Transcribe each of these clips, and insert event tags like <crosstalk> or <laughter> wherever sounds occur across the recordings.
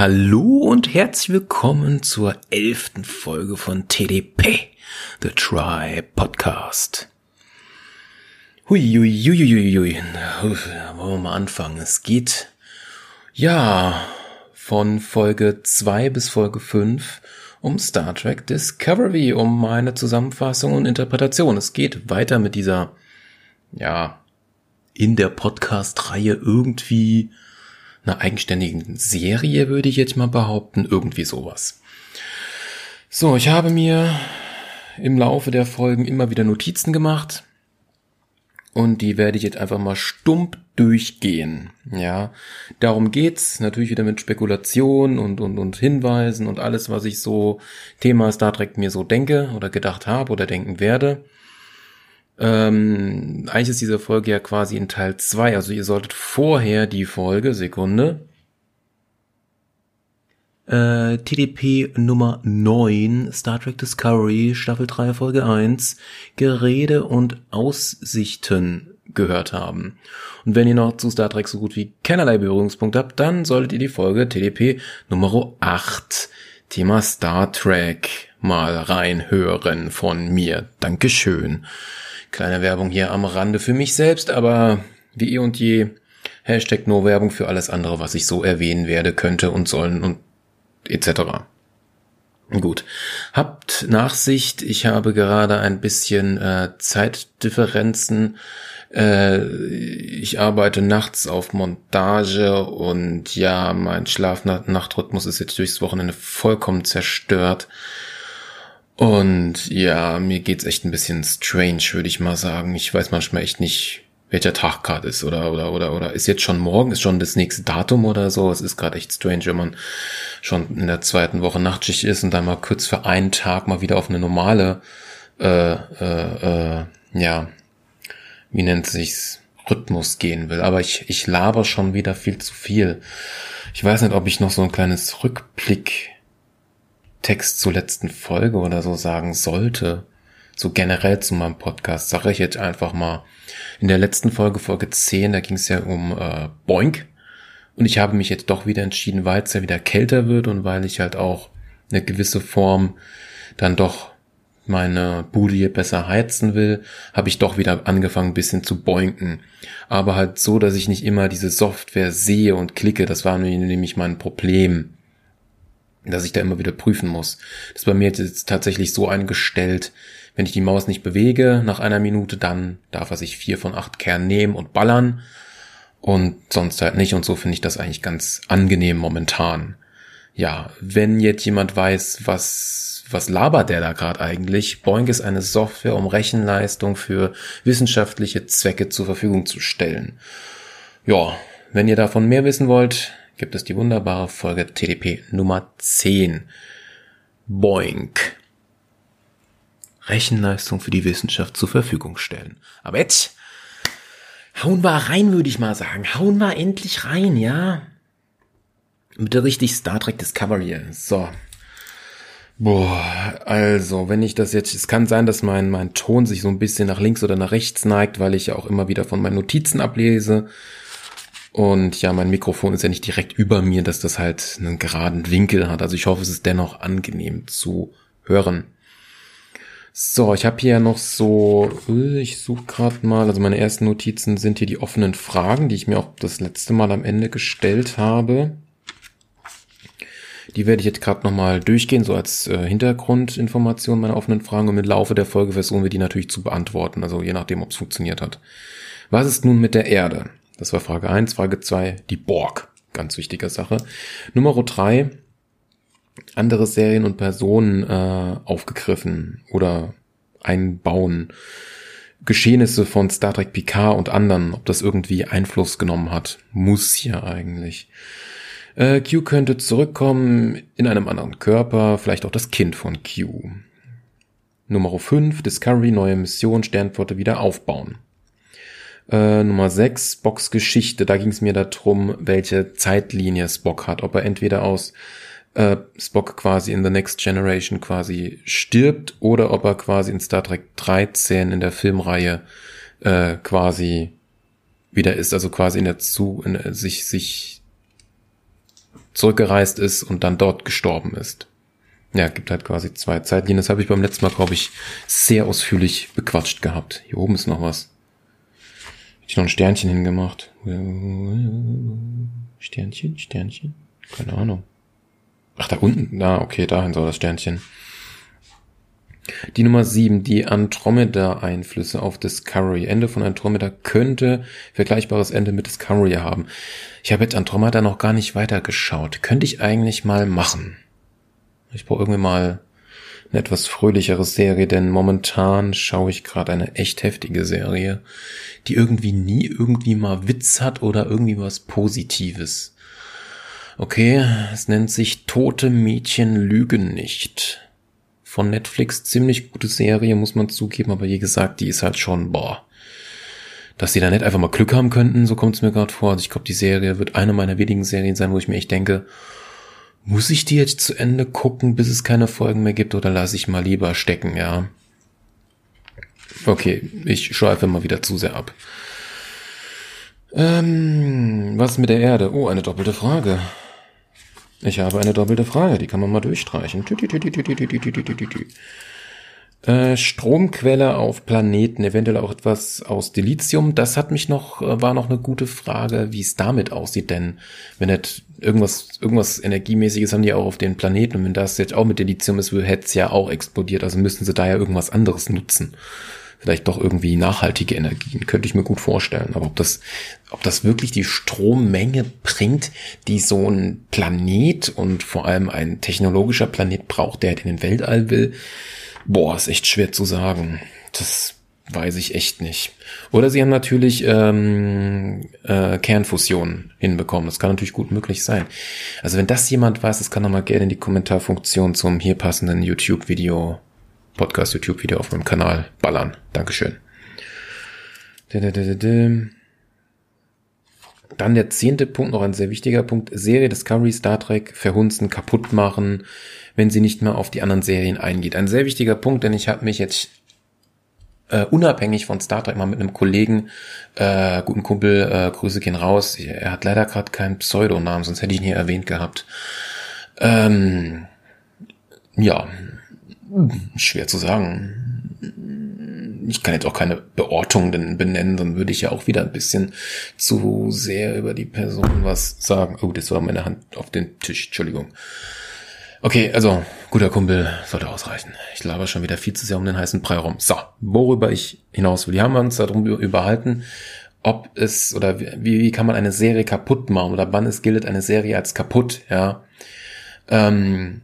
Hallo und herzlich willkommen zur elften Folge von TDP, The Try Podcast. Hui, hui, hui, hui, hui. Wollen wir mal anfangen. Es geht, ja, von Folge 2 bis Folge 5 um Star Trek Discovery, um meine Zusammenfassung und Interpretation. Es geht weiter mit dieser, ja, in der Podcast-Reihe irgendwie einer eigenständigen Serie, würde ich jetzt mal behaupten. Irgendwie sowas. So, ich habe mir im Laufe der Folgen immer wieder Notizen gemacht. Und die werde ich jetzt einfach mal stumpf durchgehen. Ja, darum geht's. Natürlich wieder mit Spekulation und, und, und Hinweisen und alles, was ich so Thema Star Trek mir so denke oder gedacht habe oder denken werde. Ähm, eigentlich ist diese Folge ja quasi in Teil 2, also ihr solltet vorher die Folge, Sekunde, äh, TDP Nummer 9, Star Trek Discovery, Staffel 3, Folge 1, Gerede und Aussichten gehört haben. Und wenn ihr noch zu Star Trek so gut wie keinerlei Berührungspunkte habt, dann solltet ihr die Folge TDP Nummer 8, Thema Star Trek, mal reinhören von mir. Dankeschön. Kleine Werbung hier am Rande für mich selbst, aber wie eh und je, Hashtag nur Werbung für alles andere, was ich so erwähnen werde, könnte und sollen und etc. Gut. Habt Nachsicht, ich habe gerade ein bisschen äh, Zeitdifferenzen. Äh, ich arbeite nachts auf Montage und ja, mein Schlaf-Nachtrhythmus ist jetzt durchs Wochenende vollkommen zerstört. Und ja, mir geht's echt ein bisschen strange, würde ich mal sagen. Ich weiß manchmal echt nicht, welcher Tag gerade ist oder oder oder oder ist jetzt schon morgen, ist schon das nächste Datum oder so. Es ist gerade echt strange, wenn man schon in der zweiten Woche Nachtschicht ist und dann mal kurz für einen Tag mal wieder auf eine normale, äh, äh, äh, ja, wie nennt sich's, Rhythmus gehen will. Aber ich ich laber schon wieder viel zu viel. Ich weiß nicht, ob ich noch so ein kleines Rückblick Text zur letzten Folge oder so sagen sollte, so generell zu meinem Podcast, sage ich jetzt einfach mal. In der letzten Folge, Folge 10, da ging es ja um äh, Boink. Und ich habe mich jetzt doch wieder entschieden, weil es ja wieder kälter wird und weil ich halt auch eine gewisse Form dann doch meine Bude hier besser heizen will, habe ich doch wieder angefangen, ein bisschen zu boinken. Aber halt so, dass ich nicht immer diese Software sehe und klicke. Das war nämlich mein Problem dass ich da immer wieder prüfen muss. Das ist bei mir jetzt tatsächlich so eingestellt, wenn ich die Maus nicht bewege nach einer Minute, dann darf er sich vier von acht Kernen nehmen und ballern und sonst halt nicht und so finde ich das eigentlich ganz angenehm momentan. Ja, wenn jetzt jemand weiß, was was labert der da gerade eigentlich? Boink ist eine Software, um Rechenleistung für wissenschaftliche Zwecke zur Verfügung zu stellen. Ja, wenn ihr davon mehr wissen wollt, gibt es die wunderbare Folge TDP Nummer 10. Boink. Rechenleistung für die Wissenschaft zur Verfügung stellen. Aber jetzt hauen wir rein, würde ich mal sagen. Hauen wir endlich rein, ja? Mit der richtig Star Trek Discovery. So. Boah, also, wenn ich das jetzt, es kann sein, dass mein, mein Ton sich so ein bisschen nach links oder nach rechts neigt, weil ich ja auch immer wieder von meinen Notizen ablese. Und ja, mein Mikrofon ist ja nicht direkt über mir, dass das halt einen geraden Winkel hat. Also ich hoffe, es ist dennoch angenehm zu hören. So, ich habe hier noch so, äh, ich suche gerade mal, also meine ersten Notizen sind hier die offenen Fragen, die ich mir auch das letzte Mal am Ende gestellt habe. Die werde ich jetzt gerade nochmal durchgehen, so als äh, Hintergrundinformation meiner offenen Fragen und im Laufe der Folge versuchen wir die natürlich zu beantworten, also je nachdem, ob es funktioniert hat. Was ist nun mit der Erde? Das war Frage eins. Frage zwei die Borg. Ganz wichtige Sache. Nummer drei andere Serien und Personen äh, aufgegriffen oder einbauen. Geschehnisse von Star Trek Picard und anderen, ob das irgendwie Einfluss genommen hat. Muss ja eigentlich. Äh, Q könnte zurückkommen in einem anderen Körper, vielleicht auch das Kind von Q. Nummer 5, Discovery, neue Mission, Sternflotte wieder aufbauen. Äh, Nummer 6, Spocks Geschichte. Da ging es mir darum, welche Zeitlinie Spock hat. Ob er entweder aus äh, Spock quasi in The Next Generation quasi stirbt oder ob er quasi in Star Trek 13 in der Filmreihe äh, quasi wieder ist. Also quasi in der zu in, sich sich zurückgereist ist und dann dort gestorben ist. Ja, gibt halt quasi zwei Zeitlinien. Das habe ich beim letzten Mal, glaube ich, sehr ausführlich bequatscht gehabt. Hier oben ist noch was. Ich noch ein Sternchen hingemacht. Sternchen, Sternchen. Keine Ahnung. Ach, da unten. Na, okay, dahin soll das Sternchen. Die Nummer 7, die Andromeda-Einflüsse auf Discovery. Ende von Andromeda könnte vergleichbares Ende mit Discovery haben. Ich habe jetzt Andromeda noch gar nicht weitergeschaut. Könnte ich eigentlich mal machen. Ich brauche irgendwie mal eine etwas fröhlichere Serie, denn momentan schaue ich gerade eine echt heftige Serie, die irgendwie nie irgendwie mal Witz hat oder irgendwie was Positives. Okay, es nennt sich Tote Mädchen lügen nicht. Von Netflix ziemlich gute Serie, muss man zugeben, aber wie gesagt, die ist halt schon, boah. Dass die da nicht einfach mal Glück haben könnten, so kommt es mir gerade vor. Also ich glaube, die Serie wird eine meiner wenigen Serien sein, wo ich mir echt denke, muss ich die jetzt zu Ende gucken, bis es keine Folgen mehr gibt, oder lasse ich mal lieber stecken, ja? Okay, ich schweife mal wieder zu sehr ab. Ähm, was mit der Erde? Oh, eine doppelte Frage. Ich habe eine doppelte Frage, die kann man mal durchstreichen. Tü, tü, tü, Äh, Stromquelle auf Planeten, eventuell auch etwas aus Dilithium. Das hat mich noch, äh, war noch eine gute Frage, wie es damit aussieht, denn wenn nicht irgendwas, irgendwas Energiemäßiges haben die auch auf den Planeten und wenn das jetzt auch mit Dilithium ist, hätte es ja auch explodiert, also müssten sie da ja irgendwas anderes nutzen. Vielleicht doch irgendwie nachhaltige Energien, könnte ich mir gut vorstellen. Aber ob das, ob das wirklich die Strommenge bringt, die so ein Planet und vor allem ein technologischer Planet braucht, der halt in den Weltall will, Boah, ist echt schwer zu sagen. Das weiß ich echt nicht. Oder sie haben natürlich ähm, äh, Kernfusion hinbekommen. Das kann natürlich gut möglich sein. Also wenn das jemand weiß, das kann doch mal gerne in die Kommentarfunktion zum hier passenden YouTube-Video, Podcast-YouTube-Video auf meinem Kanal ballern. Dankeschön. Dann der zehnte Punkt, noch ein sehr wichtiger Punkt. Serie Discovery Star Trek verhunzen, kaputt machen, wenn sie nicht mehr auf die anderen Serien eingeht. Ein sehr wichtiger Punkt, denn ich habe mich jetzt äh, unabhängig von Star Trek mal mit einem Kollegen, äh, guten Kumpel, äh, Grüße gehen raus. Er hat leider gerade keinen Pseudonamen, sonst hätte ich ihn hier erwähnt gehabt. Ähm, ja, schwer zu sagen. Ich kann jetzt auch keine Beortung benennen, dann würde ich ja auch wieder ein bisschen zu sehr über die Person was sagen. Oh, das war meine Hand auf den Tisch, Entschuldigung. Okay, also guter Kumpel sollte ausreichen. Ich laber schon wieder viel zu sehr um den heißen Brei rum. So, worüber ich hinaus will. Die haben wir uns darum überhalten, ob es oder wie, wie kann man eine Serie kaputt machen oder wann es gilt eine Serie als kaputt, ja. Ähm,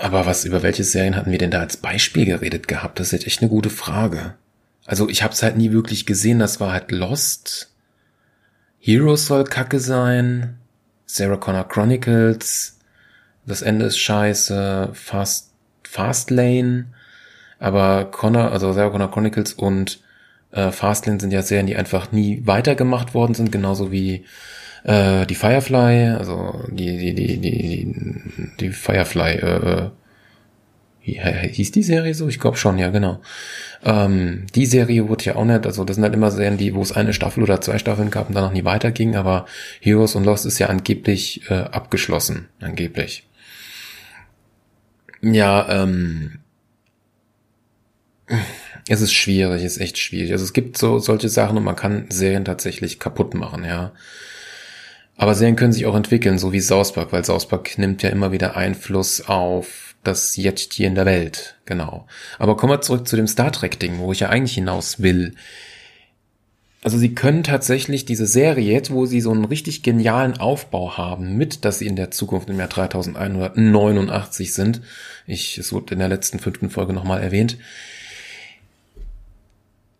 aber was über welche Serien hatten wir denn da als Beispiel geredet gehabt? Das ist jetzt echt eine gute Frage. Also ich habe es halt nie wirklich gesehen. Das war halt Lost. Heroes soll Kacke sein. Sarah Connor Chronicles das Ende ist scheiße, Fast, Fastlane, aber Connor, also Sarah Connor Chronicles und äh, Fastlane sind ja Serien, die einfach nie weitergemacht worden sind, genauso wie äh, die Firefly, also die, die, die, die, die Firefly, äh, wie hieß die Serie so? Ich glaube schon, ja, genau. Ähm, die Serie wurde ja auch nicht, also das sind halt immer Serien, die, wo es eine Staffel oder zwei Staffeln gab und danach nie weiterging, aber Heroes und Lost ist ja angeblich äh, abgeschlossen, angeblich. Ja, ähm, es ist schwierig, es ist echt schwierig. Also es gibt so solche Sachen und man kann Serien tatsächlich kaputt machen, ja. Aber Serien können sich auch entwickeln, so wie South Park, weil South Park nimmt ja immer wieder Einfluss auf das Jetzt hier in der Welt, genau. Aber kommen wir zurück zu dem Star Trek Ding, wo ich ja eigentlich hinaus will also sie können tatsächlich diese Serie jetzt, wo sie so einen richtig genialen Aufbau haben, mit, dass sie in der Zukunft im Jahr 3189 sind. Ich, es wurde in der letzten fünften Folge nochmal erwähnt.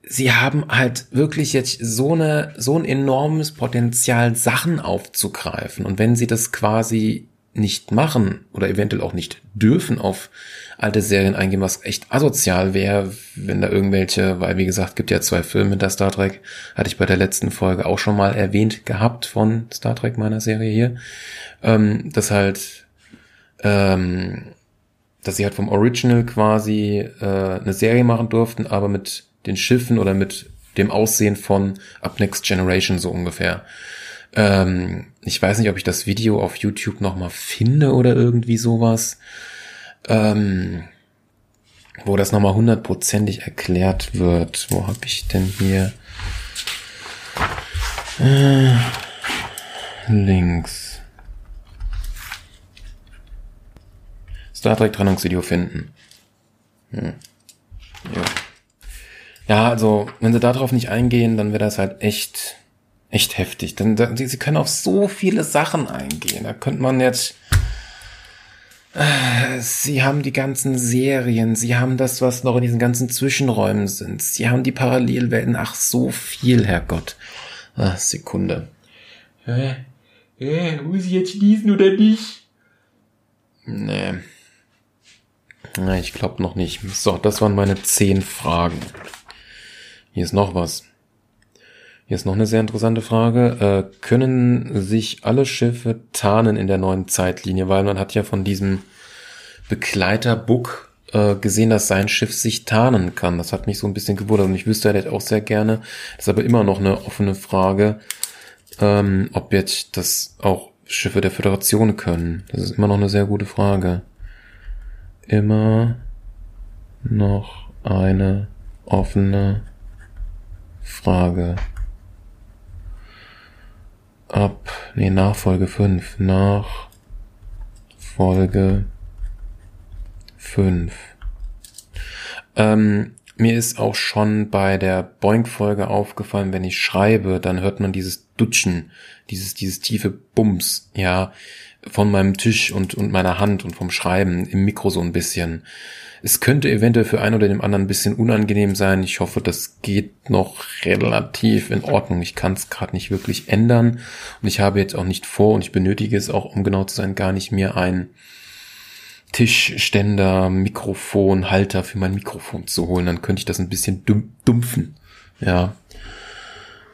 Sie haben halt wirklich jetzt so eine, so ein enormes Potenzial, Sachen aufzugreifen. Und wenn sie das quasi nicht machen oder eventuell auch nicht dürfen auf alte Serien eingehen, was echt asozial wäre, wenn da irgendwelche, weil wie gesagt, gibt ja zwei Filme der Star Trek, hatte ich bei der letzten Folge auch schon mal erwähnt gehabt von Star Trek meiner Serie hier, ähm, dass halt, ähm, dass sie halt vom Original quasi äh, eine Serie machen durften, aber mit den Schiffen oder mit dem Aussehen von Up Next Generation so ungefähr. Ähm, ich weiß nicht, ob ich das Video auf YouTube nochmal finde oder irgendwie sowas, ähm, wo das nochmal hundertprozentig erklärt wird. Wo habe ich denn hier? Äh, links. Star Trek Trennungsvideo finden. Hm. Ja. ja, also, wenn sie darauf nicht eingehen, dann wäre das halt echt, echt heftig. Denn da, sie können auf so viele Sachen eingehen. Da könnte man jetzt, äh, Sie haben die ganzen Serien, sie haben das, was noch in diesen ganzen Zwischenräumen sind. Sie haben die Parallelwelten. Ach, so viel, Herrgott. Ach, Sekunde. Äh, äh, muss ich jetzt schließen oder nicht? Nee. Na, ich glaube noch nicht. So, das waren meine zehn Fragen. Hier ist noch was. Hier ist noch eine sehr interessante Frage. Äh, können sich alle Schiffe tarnen in der neuen Zeitlinie? Weil man hat ja von diesem Begleiter Book äh, gesehen, dass sein Schiff sich tarnen kann. Das hat mich so ein bisschen gewundert und ich wüsste halt auch sehr gerne. Das ist aber immer noch eine offene Frage, ähm, ob jetzt das auch Schiffe der Föderation können. Das ist immer noch eine sehr gute Frage immer noch eine offene Frage. Ab, nee, Nachfolge 5. Nach Folge 5. Ähm, mir ist auch schon bei der Boink-Folge aufgefallen, wenn ich schreibe, dann hört man dieses Dutschen, dieses, dieses tiefe Bums, ja von meinem Tisch und, und meiner Hand und vom Schreiben im Mikro so ein bisschen. Es könnte eventuell für einen oder dem anderen ein bisschen unangenehm sein. Ich hoffe, das geht noch relativ in Ordnung. Ich kann es gerade nicht wirklich ändern. Und ich habe jetzt auch nicht vor und ich benötige es auch, um genau zu sein, gar nicht mehr ein Tischständer, Mikrofon, Halter für mein Mikrofon zu holen. Dann könnte ich das ein bisschen dumpfen. Ja.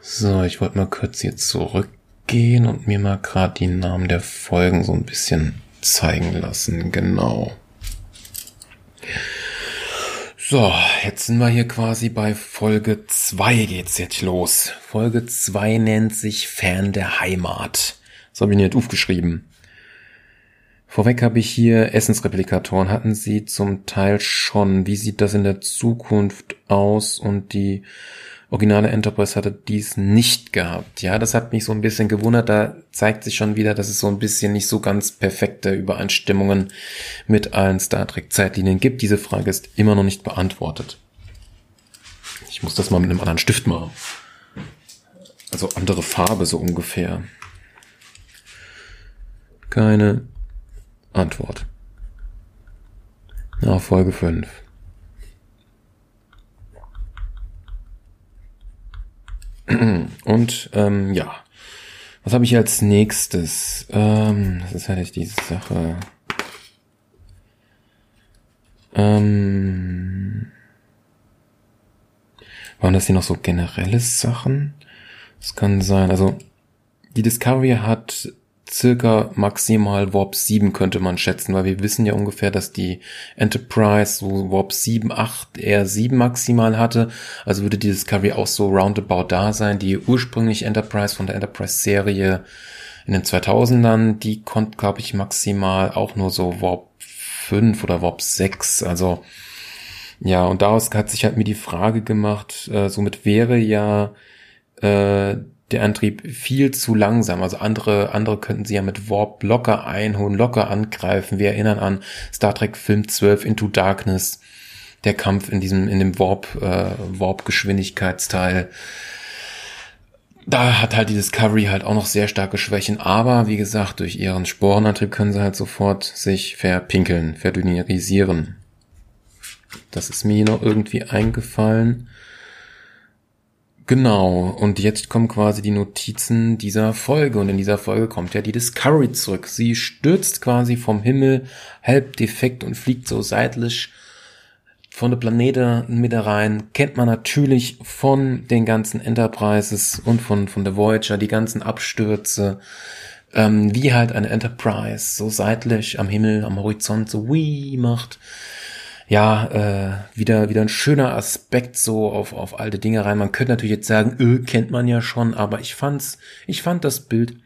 So, ich wollte mal kurz hier zurück gehen und mir mal gerade die Namen der Folgen so ein bisschen zeigen lassen. Genau. So, jetzt sind wir hier quasi bei Folge 2 geht's jetzt los. Folge 2 nennt sich Fan der Heimat. Das habe ich nicht aufgeschrieben. Vorweg habe ich hier Essensreplikatoren. Hatten Sie zum Teil schon. Wie sieht das in der Zukunft aus? Und die originale Enterprise hatte dies nicht gehabt. Ja, das hat mich so ein bisschen gewundert. Da zeigt sich schon wieder, dass es so ein bisschen nicht so ganz perfekte Übereinstimmungen mit allen Star Trek Zeitlinien gibt. Diese Frage ist immer noch nicht beantwortet. Ich muss das mal mit einem anderen Stift machen. Also andere Farbe so ungefähr. Keine Antwort. Na, Folge 5. <clears throat> Und ähm, ja, was habe ich als nächstes? Ähm, das ist halt diese Sache. Ähm, waren das hier noch so generelle Sachen? Das kann sein. Also die Discovery hat circa maximal Warp 7 könnte man schätzen, weil wir wissen ja ungefähr, dass die Enterprise so Warp 7, 8, eher 7 maximal hatte. Also würde die Discovery auch so roundabout da sein. Die ursprüngliche Enterprise von der Enterprise-Serie in den 2000ern, die konnte, glaube ich, maximal auch nur so Warp 5 oder Warp 6. Also ja, und daraus hat sich halt mir die Frage gemacht, äh, somit wäre ja äh, der Antrieb viel zu langsam. Also andere, andere könnten sie ja mit Warp locker einholen, locker angreifen. Wir erinnern an Star Trek Film 12 Into Darkness, der Kampf in diesem, in dem Warp, äh, Warp-Geschwindigkeitsteil. Da hat halt die Discovery halt auch noch sehr starke Schwächen, aber wie gesagt, durch ihren Sporenantrieb können sie halt sofort sich verpinkeln, verdynierisieren. Das ist mir noch irgendwie eingefallen. Genau, und jetzt kommen quasi die Notizen dieser Folge. Und in dieser Folge kommt ja die Discovery zurück. Sie stürzt quasi vom Himmel, halb defekt und fliegt so seitlich von der Planete mit rein. Kennt man natürlich von den ganzen Enterprises und von, von der Voyager, die ganzen Abstürze. Ähm, wie halt eine Enterprise so seitlich am Himmel, am Horizont so wie macht ja, äh, wieder, wieder ein schöner Aspekt so auf, auf alte Dinge rein. Man könnte natürlich jetzt sagen, öh, kennt man ja schon, aber ich fand's, ich fand das Bild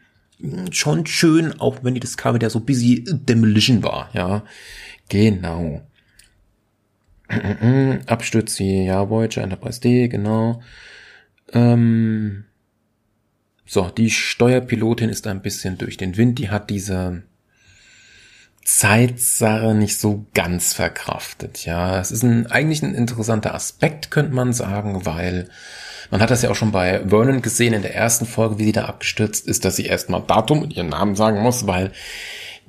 schon schön, auch wenn die Discovery da so busy Demolition war, ja. Genau. <clears throat> Abstürze, ja, Voyager, Enterprise D, genau. Ähm, so, die Steuerpilotin ist ein bisschen durch den Wind, die hat diese Zeitsache nicht so ganz verkraftet, ja. Es ist ein, eigentlich ein interessanter Aspekt, könnte man sagen, weil man hat das ja auch schon bei Vernon gesehen in der ersten Folge, wie sie da abgestürzt ist, dass sie erstmal Datum und ihren Namen sagen muss, weil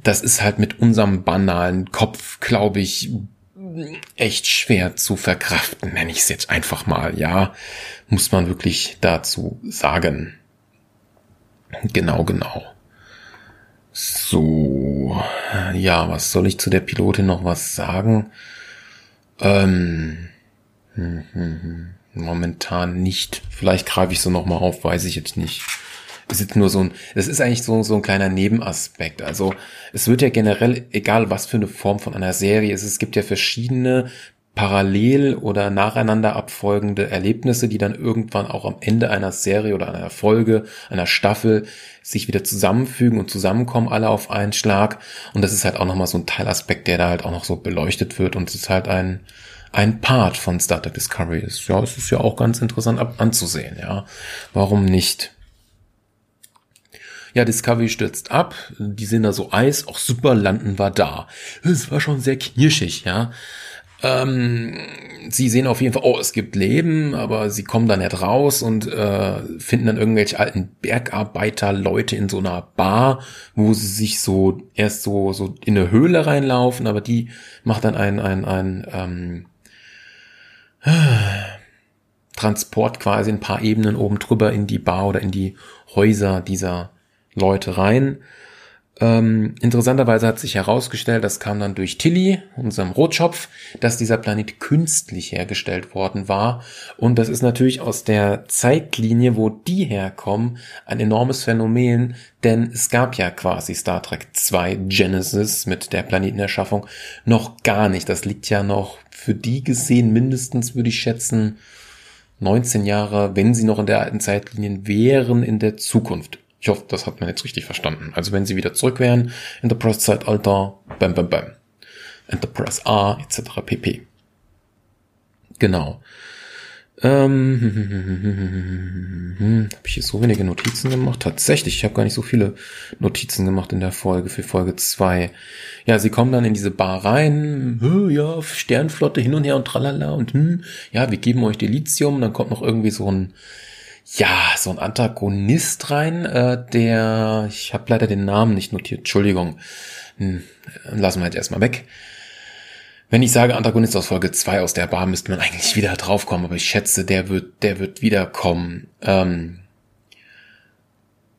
das ist halt mit unserem banalen Kopf, glaube ich, echt schwer zu verkraften, nenne ich es jetzt einfach mal, ja, muss man wirklich dazu sagen. Genau, genau. So, ja, was soll ich zu der Pilotin noch was sagen? Ähm, hm, hm, hm. Momentan nicht. Vielleicht greife ich so nochmal auf, weiß ich jetzt nicht. ist jetzt nur so ein, das ist eigentlich so, so ein kleiner Nebenaspekt. Also es wird ja generell, egal was für eine Form von einer Serie ist, es gibt ja verschiedene parallel oder nacheinander abfolgende Erlebnisse, die dann irgendwann auch am Ende einer Serie oder einer Folge, einer Staffel sich wieder zusammenfügen und zusammenkommen, alle auf einen Schlag. Und das ist halt auch nochmal so ein Teilaspekt, der da halt auch noch so beleuchtet wird und es ist halt ein, ein Part von Star Trek Discovery. Ja, es ist ja auch ganz interessant anzusehen, ja. Warum nicht? Ja, Discovery stürzt ab, die sind da so Eis, auch super landen war da. Es war schon sehr knirschig, ja. Ähm, sie sehen auf jeden Fall, oh, es gibt Leben, aber sie kommen dann nicht raus und äh, finden dann irgendwelche alten Bergarbeiter-Leute in so einer Bar, wo sie sich so erst so so in eine Höhle reinlaufen, aber die macht dann ein ein ein ähm, Transport quasi ein paar Ebenen oben drüber in die Bar oder in die Häuser dieser Leute rein. Ähm, interessanterweise hat sich herausgestellt, das kam dann durch Tilly, unserem Rotschopf, dass dieser Planet künstlich hergestellt worden war. Und das ist natürlich aus der Zeitlinie, wo die herkommen, ein enormes Phänomen, denn es gab ja quasi Star Trek 2 Genesis mit der Planetenerschaffung noch gar nicht. Das liegt ja noch für die gesehen mindestens, würde ich schätzen, 19 Jahre, wenn sie noch in der alten Zeitlinien wären, in der Zukunft. Ich hoffe, das hat man jetzt richtig verstanden. Also wenn sie wieder zurück wären, Enterprise-Zeitalter, bam, bam, bam. Enterprise A, etc. pp. Genau. Ähm, habe ich hier so wenige Notizen gemacht? Tatsächlich, ich habe gar nicht so viele Notizen gemacht in der Folge für Folge 2. Ja, sie kommen dann in diese Bar rein, ja, Sternflotte hin und her und tralala und hm, ja, wir geben euch Delizium, dann kommt noch irgendwie so ein ja, so ein Antagonist rein, äh, der, ich habe leider den Namen nicht notiert, Entschuldigung, hm, lassen wir jetzt erstmal weg. Wenn ich sage Antagonist aus Folge 2 aus der Bar, müsste man eigentlich wieder draufkommen, aber ich schätze, der wird, der wird wiederkommen. Ähm,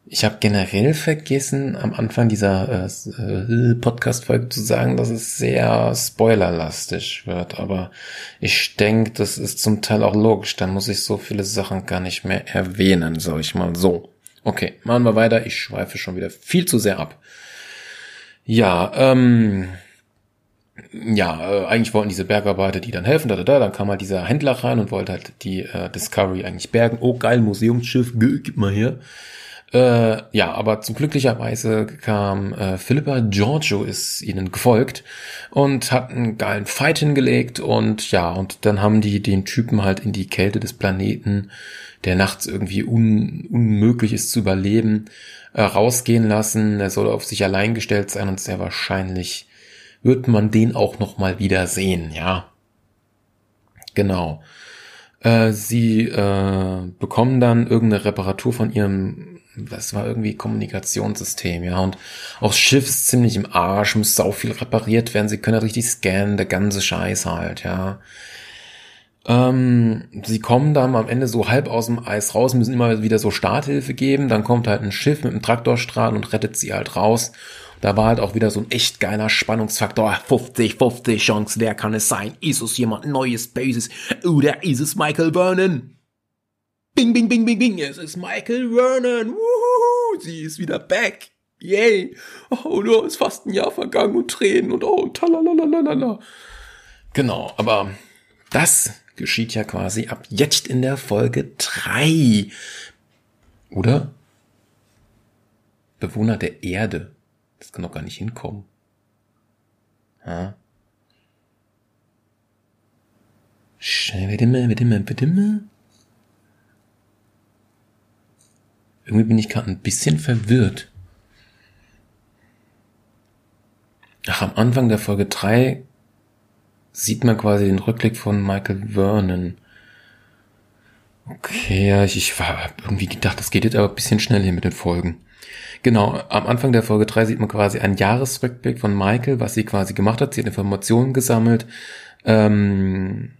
ich habe generell vergessen, am Anfang dieser äh, äh, Podcast-Folge zu sagen, dass es sehr spoilerlastig wird. Aber ich denke, das ist zum Teil auch logisch. Da muss ich so viele Sachen gar nicht mehr erwähnen, sag ich mal so. Okay, machen wir weiter. Ich schweife schon wieder viel zu sehr ab. Ja, ähm, ja, äh, eigentlich wollten diese Bergarbeiter die dann helfen, da, da, da, dann kam halt dieser Händler rein und wollte halt die äh, Discovery eigentlich bergen. Oh, geil, Museumsschiff, gib mal her. Äh, ja, aber zum glücklicherweise kam äh, Philippa Giorgio ist ihnen gefolgt und hat einen geilen Fight hingelegt und ja, und dann haben die den Typen halt in die Kälte des Planeten, der nachts irgendwie un unmöglich ist zu überleben, äh, rausgehen lassen. Er soll auf sich allein gestellt sein und sehr wahrscheinlich wird man den auch noch mal wieder sehen, ja. Genau. Äh, sie äh, bekommen dann irgendeine Reparatur von ihrem das war irgendwie Kommunikationssystem, ja. Und auch das Schiff ist ziemlich im Arsch, muss sau viel repariert werden. Sie können halt richtig scannen, der ganze Scheiß halt, ja. Ähm, sie kommen dann am Ende so halb aus dem Eis raus, müssen immer wieder so Starthilfe geben. Dann kommt halt ein Schiff mit einem Traktorstrahl und rettet sie halt raus. Da war halt auch wieder so ein echt geiler Spannungsfaktor. 50, 50 Chance, wer kann es sein? Ist es jemand Neues, Bases? Oder ist es Michael Vernon? Bing, bing, bing, bing, bing. Es ist Michael Vernon. Wuhu, sie ist wieder back. Yay. Oh, nur ist fast ein Jahr vergangen und Tränen und oh, talalalalala. Genau, aber das geschieht ja quasi ab jetzt in der Folge drei, Oder? Bewohner der Erde. Das kann doch gar nicht hinkommen. Ja. Warte mal, warte mal, warte mal. Irgendwie bin ich gerade ein bisschen verwirrt. Ach, am Anfang der Folge 3 sieht man quasi den Rückblick von Michael Vernon. Okay, ja, ich, ich war irgendwie gedacht, das geht jetzt aber ein bisschen schnell hier mit den Folgen. Genau, am Anfang der Folge 3 sieht man quasi einen Jahresrückblick von Michael, was sie quasi gemacht hat. Sie hat Informationen gesammelt. Ähm,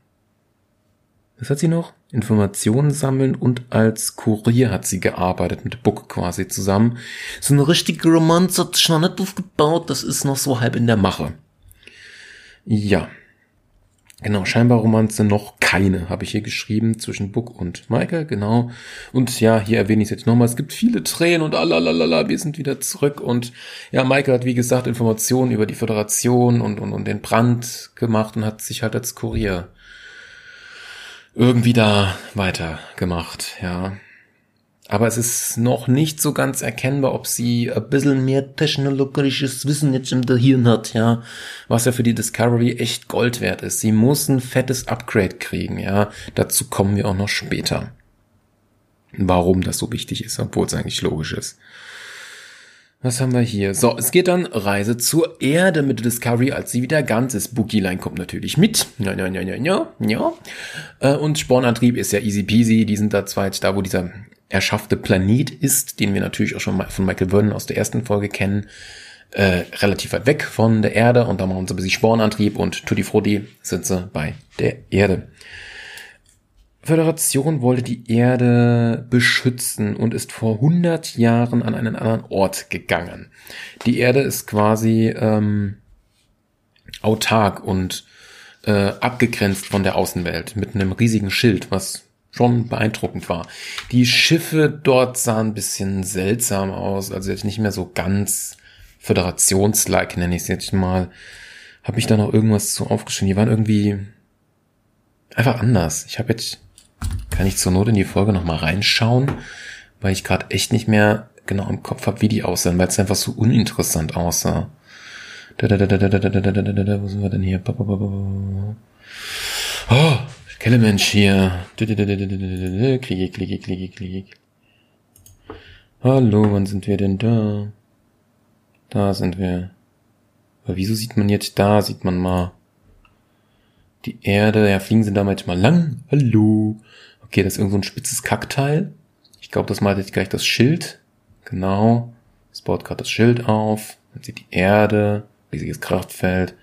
was hat sie noch? Informationen sammeln und als Kurier hat sie gearbeitet mit Book quasi zusammen. So eine richtige Romanze hat sich noch nicht aufgebaut, das ist noch so halb in der Mache. Ja. Genau, scheinbar Romanze noch keine, habe ich hier geschrieben, zwischen Book und Michael, genau. Und ja, hier erwähne ich es jetzt nochmal, es gibt viele Tränen und alalalala, wir sind wieder zurück. Und ja, Michael hat, wie gesagt, Informationen über die Föderation und, und, und den Brand gemacht und hat sich halt als Kurier irgendwie da weitergemacht, ja. Aber es ist noch nicht so ganz erkennbar, ob sie ein bisschen mehr technologisches Wissen jetzt im Gehirn hat, ja. Was ja für die Discovery echt Gold wert ist. Sie muss ein fettes Upgrade kriegen, ja. Dazu kommen wir auch noch später. Warum das so wichtig ist, obwohl es eigentlich logisch ist. Was haben wir hier? So, es geht dann Reise zur Erde mit Discovery, als sie wieder ganz ist. Bookie Line kommt natürlich mit. Ja, ja, ja, ja, ja, ja. Äh, und Spornantrieb ist ja easy peasy. Die sind da jetzt da, wo dieser erschaffte Planet ist, den wir natürlich auch schon von Michael Vernon aus der ersten Folge kennen. Äh, relativ weit weg von der Erde und da machen sie ein bisschen Spornantrieb und Tutti Frutti sind sie bei der Erde. Föderation wollte die Erde beschützen und ist vor 100 Jahren an einen anderen Ort gegangen. Die Erde ist quasi ähm, autark und äh, abgegrenzt von der Außenwelt mit einem riesigen Schild, was schon beeindruckend war. Die Schiffe dort sahen ein bisschen seltsam aus, also jetzt nicht mehr so ganz föderationslike, nenne ich es jetzt mal. Habe ich da noch irgendwas zu aufgeschrieben? Die waren irgendwie einfach anders. Ich habe jetzt kann ich zur Not in die Folge nochmal reinschauen, weil ich gerade echt nicht mehr genau im Kopf habe, wie die aussahen, weil es einfach so uninteressant aussah. Da, da, da, da, da, da, da, da, da, da, wo sind wir denn hier? Oh, Kellemensch hier. Klick, klick, klick, klick. Hallo, wann sind wir denn da? Da sind wir. Aber wieso sieht man jetzt da? Sieht man mal die Erde. Ja, fliegen sie da manchmal lang. Hallo. Okay, das ist irgend so ein spitzes Kackteil. Ich glaube, das malt jetzt gleich das Schild. Genau. Es baut gerade das Schild auf. Man sieht die Erde. Riesiges Kraftfeld.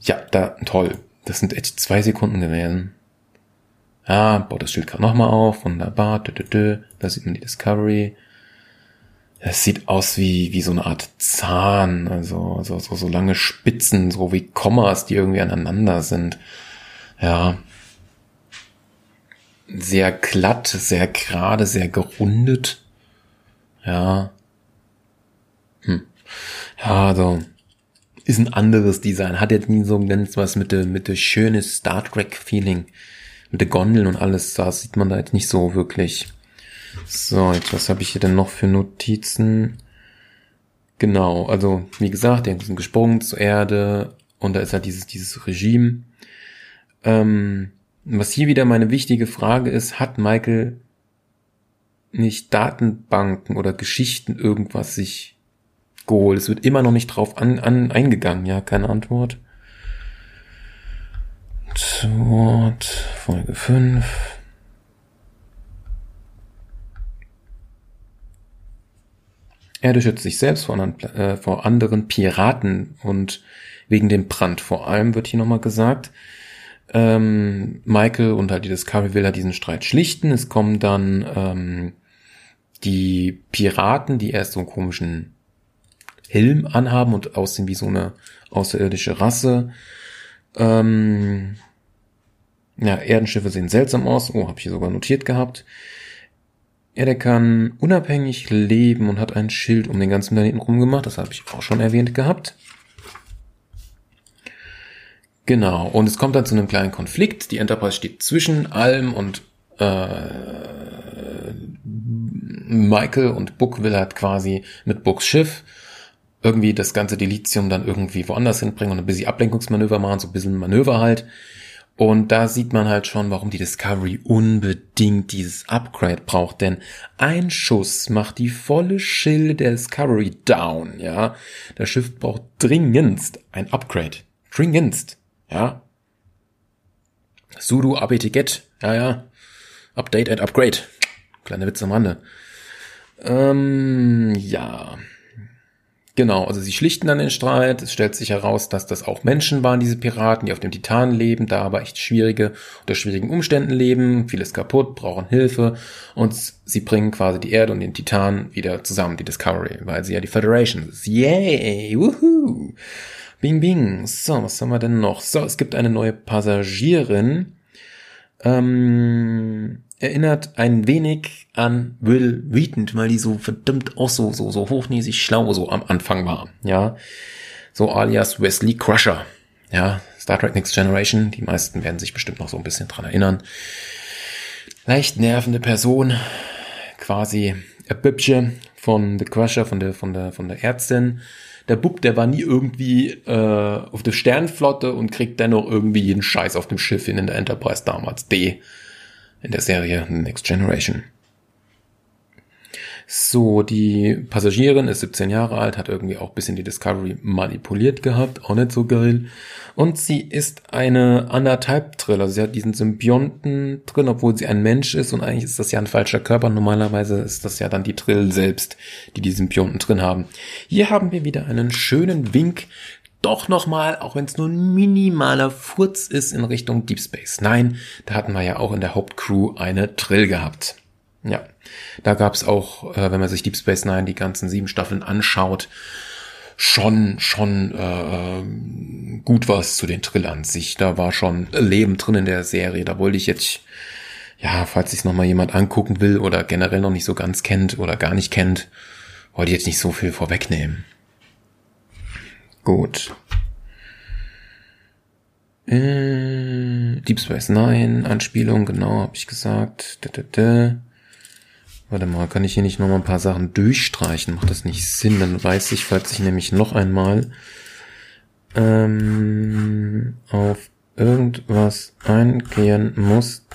Ja, da, toll. Das sind echt zwei Sekunden gewesen. Ja, baut das Schild gerade nochmal auf. Wunderbar. Dö, dö, dö. Da sieht man die Discovery. Es sieht aus wie, wie so eine Art Zahn, also, so, so, so lange Spitzen, so wie Kommas, die irgendwie aneinander sind. Ja, sehr glatt, sehr gerade, sehr gerundet. Ja. Hm. Ja, also ist ein anderes Design. Hat jetzt nie so ganz was mit der mit der schöne Star Trek Feeling mit der Gondeln und alles. Da sieht man da jetzt nicht so wirklich. So, jetzt was habe ich hier denn noch für Notizen? Genau, also wie gesagt, die sind gesprungen zur Erde und da ist halt dieses dieses Regime. Ähm, was hier wieder meine wichtige Frage ist, hat Michael nicht Datenbanken oder Geschichten irgendwas sich geholt? Es wird immer noch nicht drauf an, an eingegangen, ja, keine Antwort. Antwort, Folge 5. Er schützt sich selbst vor anderen, äh, vor anderen Piraten und wegen dem Brand vor allem wird hier nochmal gesagt. Ähm, Michael und halt die Discovery will halt diesen Streit schlichten. Es kommen dann ähm, die Piraten, die erst so einen komischen Helm anhaben und aussehen wie so eine außerirdische Rasse. Ähm, ja, Erdenschiffe sehen seltsam aus. Oh, habe ich hier sogar notiert gehabt. Ja, der kann unabhängig leben und hat ein Schild um den ganzen Planeten rumgemacht. Das habe ich auch schon erwähnt gehabt. Genau, und es kommt dann zu einem kleinen Konflikt. Die Enterprise steht zwischen allem und äh, Michael und Book will halt quasi mit Books Schiff irgendwie das ganze Delizium dann irgendwie woanders hinbringen und ein bisschen Ablenkungsmanöver machen, so ein bisschen Manöver halt. Und da sieht man halt schon, warum die Discovery unbedingt dieses Upgrade braucht, denn ein Schuss macht die volle Schilde der Discovery down, ja. Das Schiff braucht dringendst ein Upgrade. Dringendst, ja. Sudo ABT Get, ja, ja. Update and Upgrade. Kleine Witz am Rande. Ähm, ja. Genau, also sie schlichten dann den Streit. Es stellt sich heraus, dass das auch Menschen waren, diese Piraten, die auf dem Titan leben, da aber echt schwierige, unter schwierigen Umständen leben. Vieles kaputt, brauchen Hilfe. Und sie bringen quasi die Erde und den Titan wieder zusammen, die Discovery, weil sie ja die Federation ist. Yay! Woohoo! Bing, bing. So, was haben wir denn noch? So, es gibt eine neue Passagierin. Ähm, erinnert ein wenig an Will Wheaton, weil die so verdammt auch so, so, so hochnäsig schlau so am Anfang war, ja. So alias Wesley Crusher, ja. Star Trek Next Generation, die meisten werden sich bestimmt noch so ein bisschen dran erinnern. Leicht nervende Person, quasi ein Bübchen von The Crusher, von der, von der, von der Ärztin. Der Bub, der war nie irgendwie äh, auf der Sternflotte und kriegt dennoch irgendwie jeden Scheiß auf dem Schiff hin in der Enterprise damals. D in der Serie Next Generation. So, die Passagierin ist 17 Jahre alt, hat irgendwie auch bisschen die Discovery manipuliert gehabt, auch nicht so geil. Und sie ist eine Undertype-Drill, also sie hat diesen Symbionten drin, obwohl sie ein Mensch ist und eigentlich ist das ja ein falscher Körper. Normalerweise ist das ja dann die Drill selbst, die die Symbionten drin haben. Hier haben wir wieder einen schönen Wink doch nochmal, auch wenn es nur ein minimaler Furz ist, in Richtung Deep Space Nine. Da hatten wir ja auch in der Hauptcrew eine Drill gehabt. Ja, da gab's auch, äh, wenn man sich Deep Space Nine die ganzen sieben Staffeln anschaut, schon schon äh, gut was zu den Trill an sich. Da war schon Leben drin in der Serie. Da wollte ich jetzt, ja, falls sich noch mal jemand angucken will oder generell noch nicht so ganz kennt oder gar nicht kennt, wollte ich jetzt nicht so viel vorwegnehmen. Gut. Äh, Deep Space Nine, Anspielung, genau, habe ich gesagt. Da, da, da. Warte mal, kann ich hier nicht noch mal ein paar Sachen durchstreichen? Macht das nicht Sinn? Dann weiß ich, falls ich nämlich noch einmal ähm, auf irgendwas eingehen muss,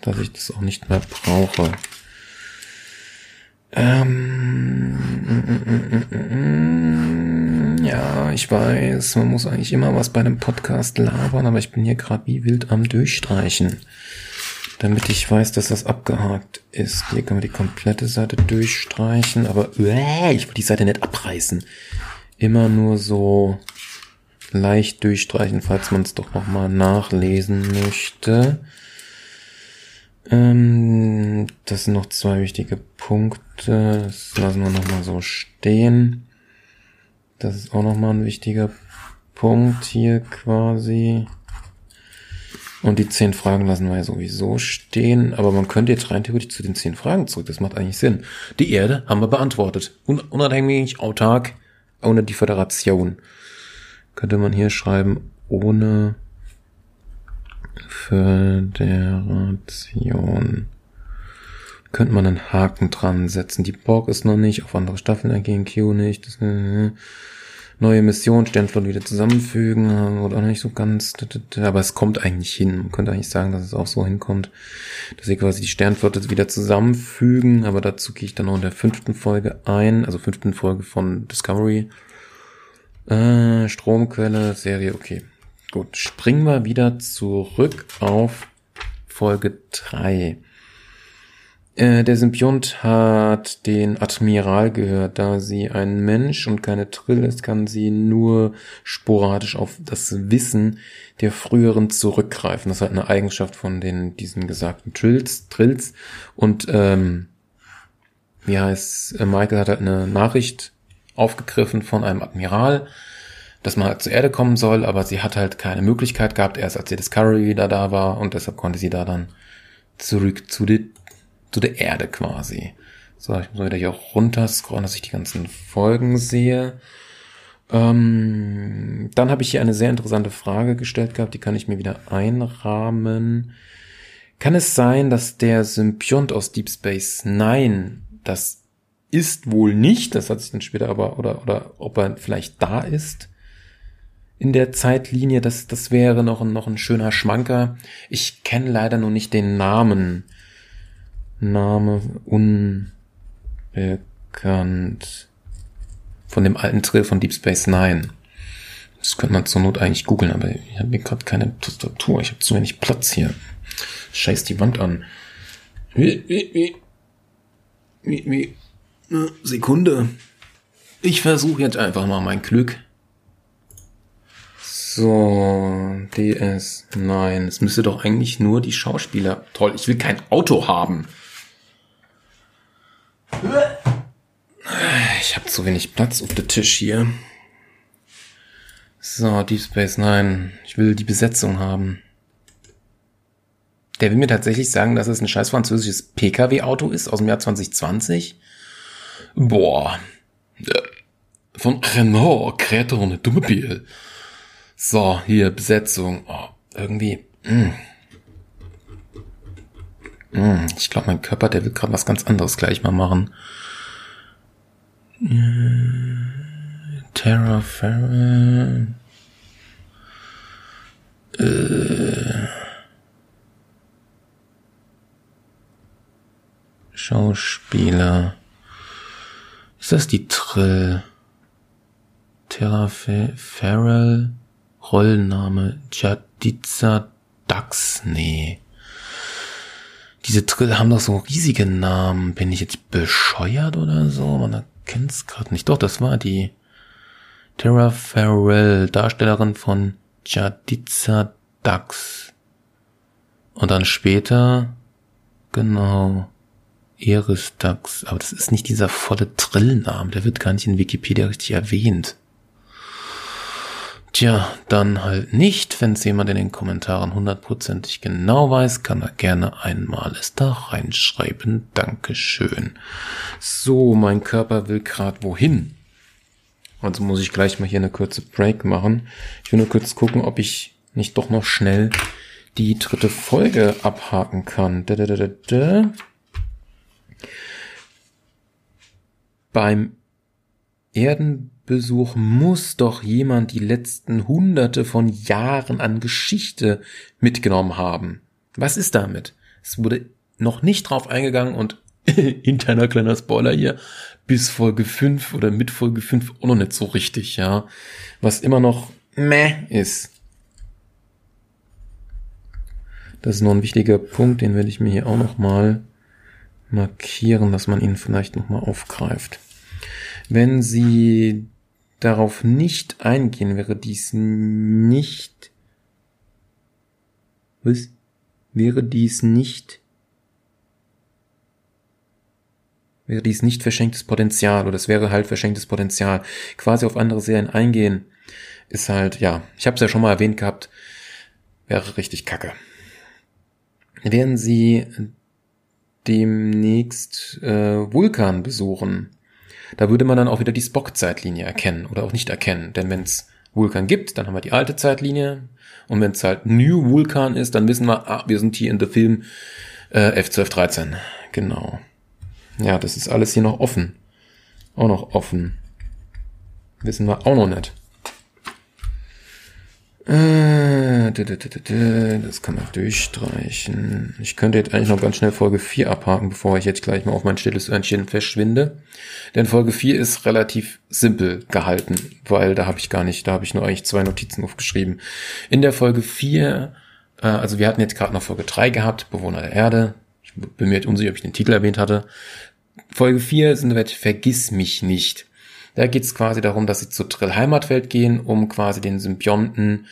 dass ich das auch nicht mehr brauche. Ähm, mm, mm, mm, ja, ich weiß, man muss eigentlich immer was bei einem Podcast labern, aber ich bin hier gerade wie wild am Durchstreichen. Damit ich weiß, dass das abgehakt ist. Hier können wir die komplette Seite durchstreichen, aber äh, ich will die Seite nicht abreißen. Immer nur so leicht durchstreichen, falls man es doch nochmal nachlesen möchte. Ähm, das sind noch zwei wichtige Punkte. Das lassen wir nochmal so stehen. Das ist auch nochmal ein wichtiger Punkt hier quasi. Und die zehn Fragen lassen wir ja sowieso stehen. Aber man könnte jetzt rein theoretisch zu den zehn Fragen zurück. Das macht eigentlich Sinn. Die Erde haben wir beantwortet. Un unabhängig, autark, ohne die Föderation. Könnte man hier schreiben, ohne Föderation. Könnte man einen Haken dran setzen. Die Borg ist noch nicht, auf andere Staffeln ergehen Q nicht. Das, äh, neue Mission, Sternflotte wieder zusammenfügen, oder auch nicht so ganz, aber es kommt eigentlich hin. Man könnte eigentlich sagen, dass es auch so hinkommt, dass sie quasi die Sternflotte wieder zusammenfügen, aber dazu gehe ich dann auch in der fünften Folge ein, also fünften Folge von Discovery. Äh, Stromquelle, Serie, okay. Gut, springen wir wieder zurück auf Folge 3. Äh, der Symbiont hat den Admiral gehört. Da sie ein Mensch und keine Trill ist, kann sie nur sporadisch auf das Wissen der früheren zurückgreifen. Das ist halt eine Eigenschaft von den diesen gesagten Trills. Trills. Und ähm, wie heißt, äh, Michael hat halt eine Nachricht aufgegriffen von einem Admiral, dass man halt zur Erde kommen soll, aber sie hat halt keine Möglichkeit gehabt, erst als die Discovery wieder da war und deshalb konnte sie da dann zurück zu, die, zu der Erde quasi. So, ich muss wieder hier auch runterscrollen, dass ich die ganzen Folgen sehe. Ähm, dann habe ich hier eine sehr interessante Frage gestellt gehabt, die kann ich mir wieder einrahmen. Kann es sein, dass der Symbiont aus Deep Space Nine, das ist wohl nicht, das hat sich dann später aber, oder, oder ob er vielleicht da ist in der Zeitlinie, das, das wäre noch, noch ein schöner Schmanker. Ich kenne leider nur nicht den Namen. Name unbekannt. Von dem alten Trill von Deep Space Nine. Das könnte man zur Not eigentlich googeln, aber ich habe mir gerade keine Tastatur. Ich habe zu wenig Platz hier. Scheiß die Wand an. Wie, wie, wie, wie, wie. Eine Sekunde. Ich versuche jetzt einfach mal mein Glück. So, DS, nein, es müsste doch eigentlich nur die Schauspieler. Toll, ich will kein Auto haben. Ich habe zu wenig Platz auf dem Tisch hier. So, Deep Space Nine. Ich will die Besetzung haben. Der will mir tatsächlich sagen, dass es ein scheiß französisches Pkw-Auto ist aus dem Jahr 2020. Boah. Von Renault, Créateur Automobil. So, hier, Besetzung. Oh, irgendwie. Mm. Mm, ich glaube, mein Körper, der will gerade was ganz anderes gleich mal machen. Äh, Terra Farrell. Äh. Schauspieler. Ist das die Trill? Terra Farrell? Rollenname Jadiza Dax? Diese Trill haben doch so riesige Namen. Bin ich jetzt bescheuert oder so? Man erkennt's gerade nicht. Doch, das war die Tara Farrell, Darstellerin von Jadiza Dax. Und dann später, genau, Eris Dax. Aber das ist nicht dieser volle Trillname. Der wird gar nicht in Wikipedia richtig erwähnt. Tja, dann halt nicht. Wenn es jemand in den Kommentaren hundertprozentig genau weiß, kann er gerne einmal es da reinschreiben. Dankeschön. So, mein Körper will gerade wohin. Also muss ich gleich mal hier eine kurze Break machen. Ich will nur kurz gucken, ob ich nicht doch noch schnell die dritte Folge abhaken kann. Da, da, da, da, da. Beim Erden Besuch muss doch jemand die letzten hunderte von Jahren an Geschichte mitgenommen haben. Was ist damit? Es wurde noch nicht drauf eingegangen und <laughs> interner kleiner Spoiler hier, bis Folge 5 oder mit Folge 5 auch noch nicht so richtig, ja. Was immer noch meh ist. Das ist noch ein wichtiger Punkt, den werde ich mir hier auch noch mal markieren, dass man ihn vielleicht noch mal aufgreift. Wenn Sie darauf nicht eingehen, wäre dies nicht. Was? Wäre dies nicht. Wäre dies nicht verschenktes Potenzial oder es wäre halt verschenktes Potenzial. Quasi auf andere Serien eingehen ist halt, ja, ich habe es ja schon mal erwähnt gehabt, wäre richtig kacke. Werden Sie demnächst äh, Vulkan besuchen, da würde man dann auch wieder die Spock-Zeitlinie erkennen oder auch nicht erkennen. Denn wenn es Vulkan gibt, dann haben wir die alte Zeitlinie. Und wenn es halt New Vulkan ist, dann wissen wir, ah, wir sind hier in der Film äh, F1213. Genau. Ja, das ist alles hier noch offen. Auch noch offen. Wissen wir auch noch nicht. Äh, das kann man durchstreichen. Ich könnte jetzt eigentlich noch ganz schnell Folge 4 abhaken, bevor ich jetzt gleich mal auf mein stilles Örnchen verschwinde. Denn Folge 4 ist relativ simpel gehalten, weil da habe ich gar nicht, da habe ich nur eigentlich zwei Notizen aufgeschrieben. In der Folge 4, äh, also wir hatten jetzt gerade noch Folge 3 gehabt, Bewohner der Erde. Ich bin mir jetzt unsicher, ob ich den Titel erwähnt hatte. Folge 4 sind Vergiss mich nicht. Da geht es quasi darum, dass sie zur Trill Heimatwelt gehen, um quasi den Symbionten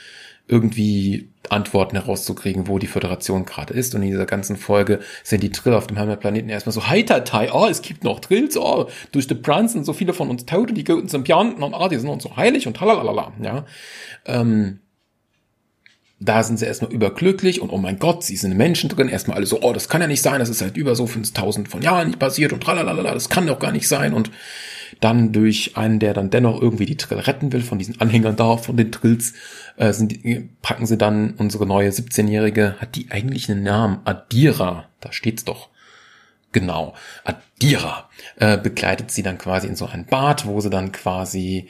irgendwie Antworten herauszukriegen, wo die Föderation gerade ist. Und in dieser ganzen Folge sind die Trill auf dem Heimatplaneten erstmal so heitertei, oh, es gibt noch Trills, oh, durch die Pranzen so viele von uns tot und die guten Symbionten und oh, die sind uns so heilig und talalala, ja. Ähm, da sind sie erstmal überglücklich und oh mein Gott, sie sind Menschen drin. Erstmal alle so, oh, das kann ja nicht sein, das ist seit über so 5000 von Jahren nicht passiert und tralalala, das kann doch gar nicht sein. Und dann durch einen, der dann dennoch irgendwie die Trill retten will, von diesen Anhängern da, von den Trills, äh, sind, packen sie dann unsere neue 17-Jährige, hat die eigentlich einen Namen? Adira, da steht's doch. Genau, Adira äh, begleitet sie dann quasi in so ein Bad, wo sie dann quasi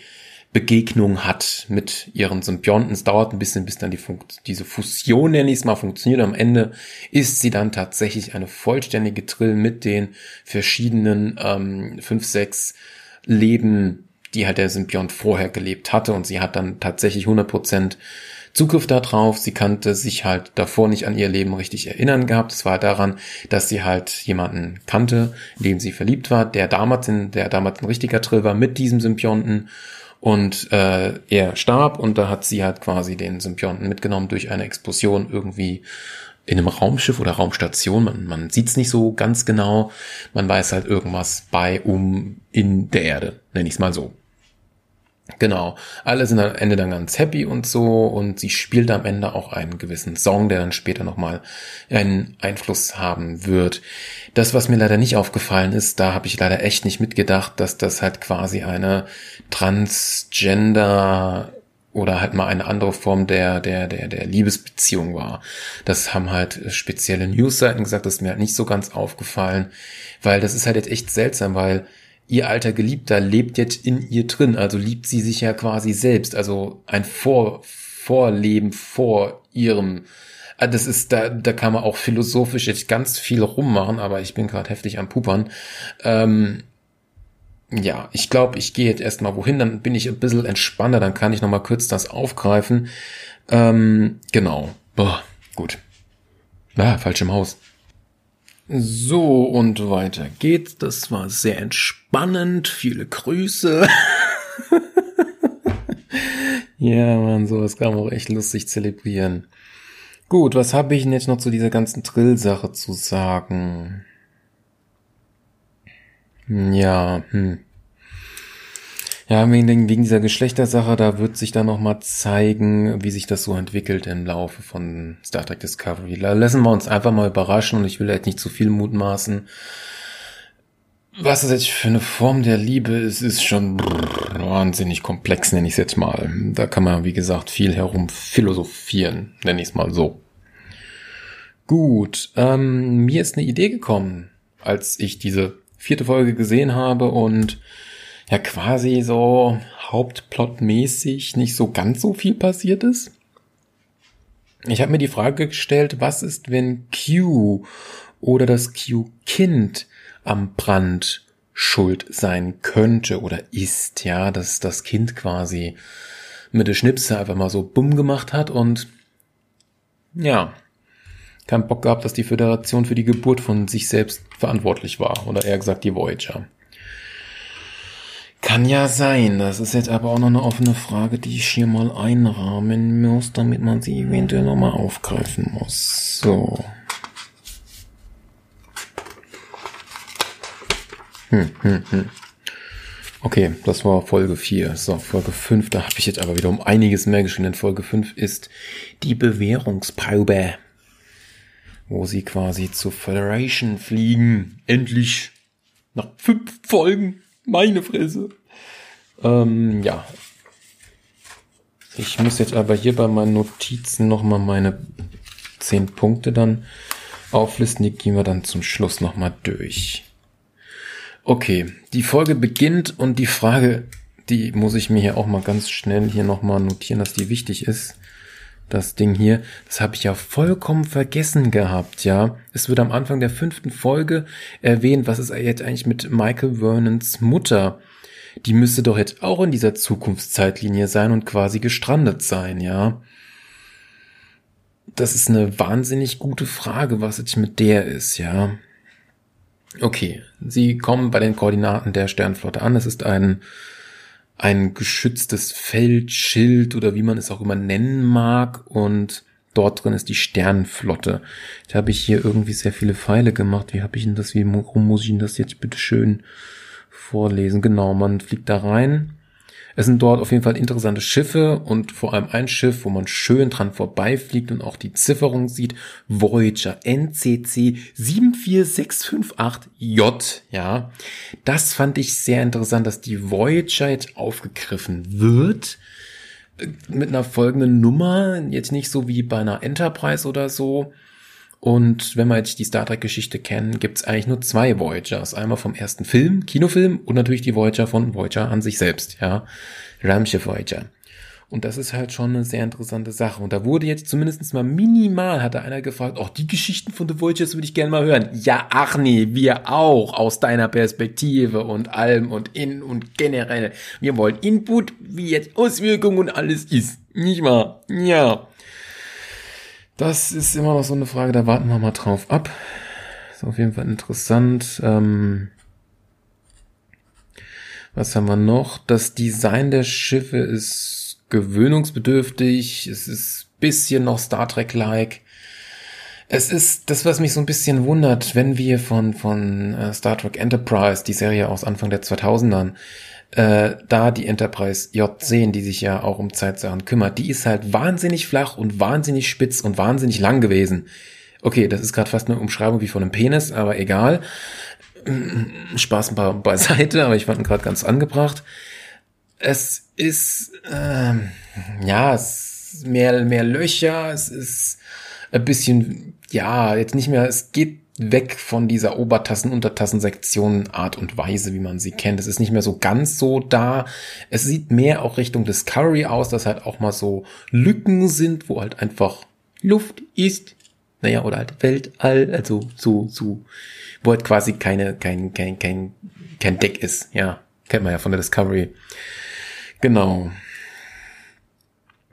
Begegnung hat mit ihren Symbionten. Es dauert ein bisschen, bis dann die Funkt diese Fusion, nenne ich es mal, funktioniert. Am Ende ist sie dann tatsächlich eine vollständige Trill mit den verschiedenen ähm, fünf, sechs Leben, die halt der Symbiont vorher gelebt hatte. Und sie hat dann tatsächlich 100% Zugriff darauf. Sie kannte sich halt davor nicht an ihr Leben richtig erinnern gehabt. Es war daran, dass sie halt jemanden kannte, in dem sie verliebt war, der damals in, der damals ein richtiger Trill war mit diesem Symbionten und äh, er starb und da hat sie halt quasi den Symbionten mitgenommen durch eine Explosion irgendwie in einem Raumschiff oder Raumstation. Man, man sieht es nicht so ganz genau. Man weiß halt irgendwas bei, um, in der Erde, nenne ich es mal so. Genau. Alle sind am Ende dann ganz happy und so und sie spielt am Ende auch einen gewissen Song, der dann später nochmal einen Einfluss haben wird. Das, was mir leider nicht aufgefallen ist, da habe ich leider echt nicht mitgedacht, dass das halt quasi eine Transgender oder halt mal eine andere Form der, der, der, der Liebesbeziehung war. Das haben halt spezielle Newsseiten gesagt, das ist mir halt nicht so ganz aufgefallen, weil das ist halt jetzt echt seltsam, weil ihr alter Geliebter lebt jetzt in ihr drin, also liebt sie sich ja quasi selbst, also ein Vor Vorleben vor ihrem. Ah, das ist, da, da kann man auch philosophisch jetzt ganz viel rummachen, aber ich bin gerade heftig am Pupern. Ähm, ja, ich glaube, ich gehe jetzt erstmal wohin, dann bin ich ein bisschen entspannter, dann kann ich nochmal kurz das aufgreifen. Ähm, genau. Boah, gut. Ah, falsche Maus. So und weiter geht's. Das war sehr entspannend. Viele Grüße. <laughs> ja, man, sowas kann man auch echt lustig zelebrieren. Gut, was habe ich denn jetzt noch zu dieser ganzen Drill-Sache zu sagen? Ja, hm. Ja, wegen, wegen dieser Geschlechtersache, da wird sich dann nochmal zeigen, wie sich das so entwickelt im Laufe von Star Trek Discovery. Lassen wir uns einfach mal überraschen und ich will jetzt nicht zu viel mutmaßen. Was das jetzt für eine Form der Liebe ist, ist schon wahnsinnig komplex, nenne ich es jetzt mal. Da kann man, wie gesagt, viel herum philosophieren, nenne ich es mal so. Gut, ähm, mir ist eine Idee gekommen, als ich diese vierte Folge gesehen habe und ja quasi so hauptplotmäßig nicht so ganz so viel passiert ist. Ich habe mir die Frage gestellt, was ist, wenn Q oder das Q-Kind am Brand schuld sein könnte oder ist, ja, dass das Kind quasi mit der Schnipse einfach mal so bumm gemacht hat und ja, keinen Bock gehabt, dass die Föderation für die Geburt von sich selbst verantwortlich war oder eher gesagt die Voyager. Kann ja sein. Das ist jetzt aber auch noch eine offene Frage, die ich hier mal einrahmen muss, damit man sie eventuell nochmal aufgreifen muss. So. Hm, hm, hm. Okay, das war Folge 4. So, Folge 5, da habe ich jetzt aber wieder um einiges mehr geschrieben. Folge 5 ist die Bewährungsprobe. Wo sie quasi zur Federation fliegen. Endlich. Nach fünf Folgen. Meine Fresse. Ähm, ja. Ich muss jetzt aber hier bei meinen Notizen nochmal meine zehn Punkte dann auflisten. Die gehen wir dann zum Schluss nochmal durch. Okay, die Folge beginnt und die Frage, die muss ich mir hier auch mal ganz schnell hier nochmal notieren, dass die wichtig ist. Das Ding hier, das habe ich ja vollkommen vergessen gehabt, ja. Es wird am Anfang der fünften Folge erwähnt, was ist jetzt eigentlich mit Michael Vernons Mutter? Die müsste doch jetzt auch in dieser Zukunftszeitlinie sein und quasi gestrandet sein, ja. Das ist eine wahnsinnig gute Frage, was jetzt mit der ist, ja. Okay, sie kommen bei den Koordinaten der Sternflotte an. Es ist ein ein geschütztes Feld, Schild oder wie man es auch immer nennen mag und dort drin ist die Sternenflotte. Da habe ich hier irgendwie sehr viele Pfeile gemacht. Wie habe ich denn das, wie muss ich denn das jetzt bitte schön vorlesen? Genau, man fliegt da rein. Es sind dort auf jeden Fall interessante Schiffe und vor allem ein Schiff, wo man schön dran vorbeifliegt und auch die Zifferung sieht. Voyager NCC 74658J, ja. Das fand ich sehr interessant, dass die Voyager jetzt aufgegriffen wird mit einer folgenden Nummer, jetzt nicht so wie bei einer Enterprise oder so. Und wenn wir jetzt die Star Trek-Geschichte kennen, gibt's eigentlich nur zwei Voyagers. Einmal vom ersten Film, Kinofilm und natürlich die Voyager von Voyager an sich selbst, ja. Raumschiff Voyager. Und das ist halt schon eine sehr interessante Sache. Und da wurde jetzt zumindest mal minimal, hatte einer gefragt, auch die Geschichten von The Voyagers würde ich gerne mal hören. Ja, ach nee, wir auch, aus deiner Perspektive und allem und in und generell. Wir wollen Input, wie jetzt Auswirkungen und alles ist. Nicht mal. Ja. Das ist immer noch so eine Frage, da warten wir mal drauf ab. Ist auf jeden Fall interessant. Ähm was haben wir noch? Das Design der Schiffe ist gewöhnungsbedürftig, es ist bisschen noch Star Trek-like. Es ist das, was mich so ein bisschen wundert, wenn wir von, von äh, Star Trek Enterprise, die Serie aus Anfang der 2000ern, äh, da die Enterprise J sehen, die sich ja auch um Zeitsachen kümmert, die ist halt wahnsinnig flach und wahnsinnig spitz und wahnsinnig lang gewesen. Okay, das ist gerade fast eine Umschreibung wie von einem Penis, aber egal. <clears throat> Spaß ein paar beiseite, aber ich fand ihn gerade ganz angebracht. Es ist, ähm, ja, es ist mehr, mehr Löcher, es ist ein bisschen, ja, jetzt nicht mehr, es geht weg von dieser Obertassen-Untertassen-Sektion Art und Weise, wie man sie kennt. Es ist nicht mehr so ganz so da. Es sieht mehr auch Richtung Discovery aus, dass halt auch mal so Lücken sind, wo halt einfach Luft ist. Naja, oder halt Weltall, also so, so, wo halt quasi keine, kein, kein, kein, kein Deck ist. Ja, kennt man ja von der Discovery. Genau.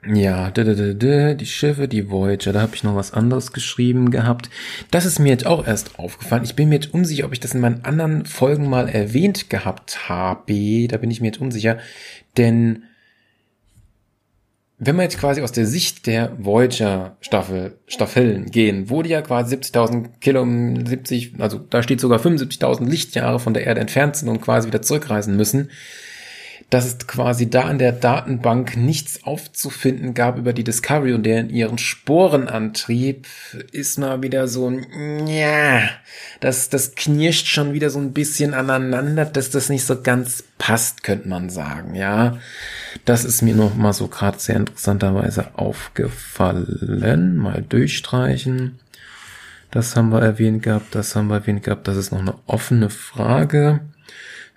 Ja, die Schiffe, die Voyager, da habe ich noch was anderes geschrieben gehabt. Das ist mir jetzt auch erst aufgefallen. Ich bin mir jetzt unsicher, ob ich das in meinen anderen Folgen mal erwähnt gehabt habe. Da bin ich mir jetzt unsicher. Denn wenn wir jetzt quasi aus der Sicht der Voyager Staffel, Staffeln gehen, wo die ja quasi 70.000 Kilo, 70, also da steht sogar 75.000 Lichtjahre von der Erde entfernt sind und quasi wieder zurückreisen müssen, dass es quasi da in der Datenbank nichts aufzufinden gab über die Discovery und der in ihren Sporenantrieb ist mal wieder so ein, ja, das, das knirscht schon wieder so ein bisschen aneinander, dass das nicht so ganz passt, könnte man sagen, ja. Das ist mir noch mal so gerade sehr interessanterweise aufgefallen. Mal durchstreichen. Das haben wir erwähnt gehabt, das haben wir erwähnt gehabt. Das ist noch eine offene Frage.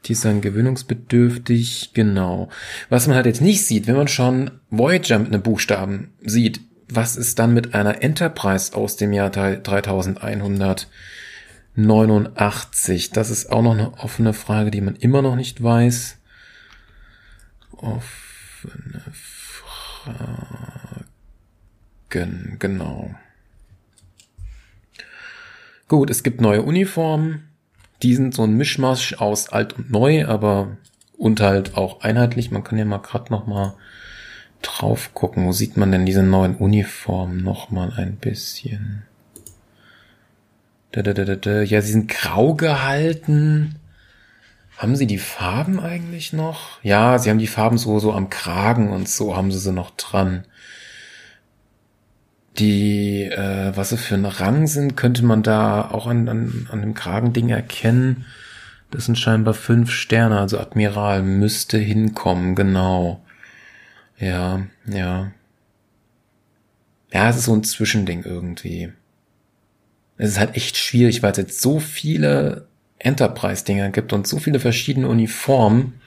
Die ist dann gewöhnungsbedürftig, genau. Was man halt jetzt nicht sieht, wenn man schon Voyager mit einem Buchstaben sieht, was ist dann mit einer Enterprise aus dem Jahr 3189? Das ist auch noch eine offene Frage, die man immer noch nicht weiß. Offene Fragen, genau. Gut, es gibt neue Uniformen. Die sind so ein Mischmasch aus alt und neu, aber und halt auch einheitlich. Man kann ja mal gerade noch mal drauf gucken. Wo sieht man denn diese neuen Uniformen noch mal ein bisschen? Ja, sie sind grau gehalten. Haben sie die Farben eigentlich noch? Ja, sie haben die Farben so, so am Kragen und so haben sie sie noch dran die, äh, was sie für ein Rang sind, könnte man da auch an, an, an dem Kragending erkennen. Das sind scheinbar fünf Sterne, also Admiral müsste hinkommen, genau. Ja, ja. Ja, es ist so ein Zwischending irgendwie. Es ist halt echt schwierig, weil es jetzt so viele Enterprise-Dinger gibt und so viele verschiedene Uniformen.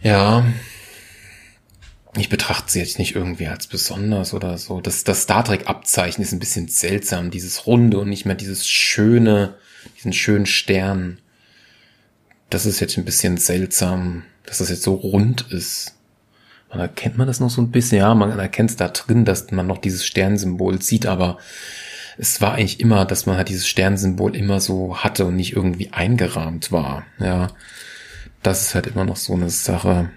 Ja, ich betrachte sie jetzt nicht irgendwie als besonders oder so. Das, das Star Trek-Abzeichen ist ein bisschen seltsam, dieses Runde und nicht mehr dieses schöne, diesen schönen Stern. Das ist jetzt ein bisschen seltsam, dass das jetzt so rund ist. Man erkennt man das noch so ein bisschen, ja, man erkennt es da drin, dass man noch dieses Sternsymbol sieht, aber es war eigentlich immer, dass man halt dieses Sternsymbol immer so hatte und nicht irgendwie eingerahmt war, ja. Das ist halt immer noch so eine Sache.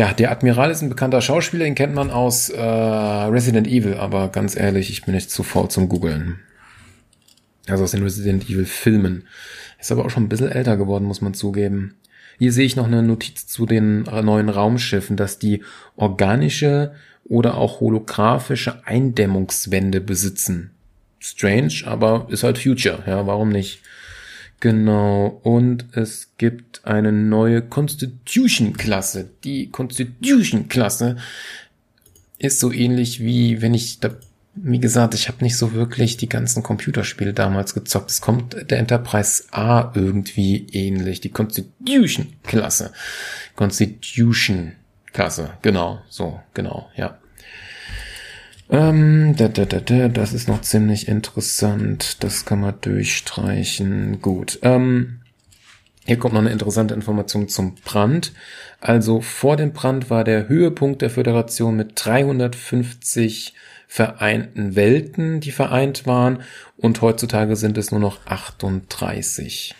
Ja, der Admiral ist ein bekannter Schauspieler, den kennt man aus äh, Resident Evil, aber ganz ehrlich, ich bin nicht zu faul zum Googeln. Also aus den Resident Evil Filmen. Ist aber auch schon ein bisschen älter geworden, muss man zugeben. Hier sehe ich noch eine Notiz zu den neuen Raumschiffen, dass die organische oder auch holographische Eindämmungswände besitzen. Strange, aber ist halt Future, ja, warum nicht? Genau, und es gibt eine neue Constitution-Klasse. Die Constitution-Klasse ist so ähnlich wie, wenn ich da, wie gesagt, ich habe nicht so wirklich die ganzen Computerspiele damals gezockt. Es kommt der Enterprise A irgendwie ähnlich. Die Constitution-Klasse. Constitution-Klasse, genau, so, genau, ja. Ähm, da, da, da, da, das ist noch ziemlich interessant. Das kann man durchstreichen. Gut. Ähm, hier kommt noch eine interessante Information zum Brand. Also vor dem Brand war der Höhepunkt der Föderation mit 350 vereinten Welten, die vereint waren. Und heutzutage sind es nur noch 38.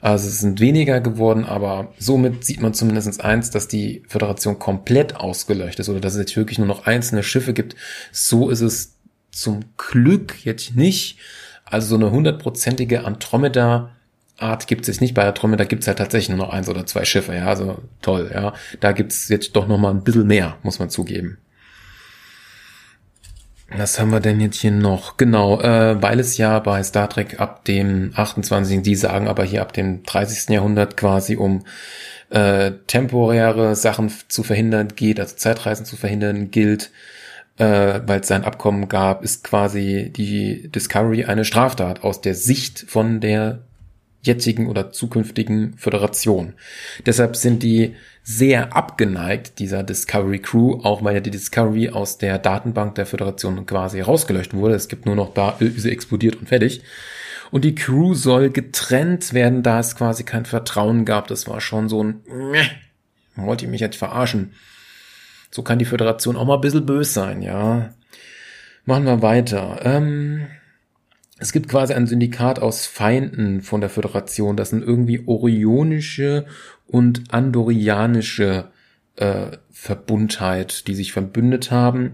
Also es sind weniger geworden, aber somit sieht man zumindest eins, dass die Föderation komplett ausgelöscht ist oder dass es jetzt wirklich nur noch einzelne Schiffe gibt. So ist es zum Glück jetzt nicht. Also so eine hundertprozentige Andromeda Art gibt es nicht. Bei Andromeda gibt es halt tatsächlich nur noch eins oder zwei Schiffe. Ja, also toll. Ja, da gibt es jetzt doch noch mal ein bisschen mehr, muss man zugeben. Was haben wir denn jetzt hier noch? Genau, äh, weil es ja bei Star Trek ab dem 28. Die sagen aber hier ab dem 30. Jahrhundert quasi um äh, temporäre Sachen zu verhindern geht, also Zeitreisen zu verhindern gilt, äh, weil es ein Abkommen gab, ist quasi die Discovery eine Straftat aus der Sicht von der jetzigen oder zukünftigen Föderation. Deshalb sind die sehr abgeneigt, dieser Discovery Crew, auch weil ja die Discovery aus der Datenbank der Föderation quasi rausgelöscht wurde. Es gibt nur noch da, sie explodiert und fertig. Und die Crew soll getrennt werden, da es quasi kein Vertrauen gab. Das war schon so ein, wollte ich mich jetzt verarschen. So kann die Föderation auch mal ein bisschen böse sein, ja. Machen wir weiter. Ähm, es gibt quasi ein Syndikat aus Feinden von der Föderation. Das sind irgendwie orionische und andorianische äh, Verbundheit, die sich verbündet haben.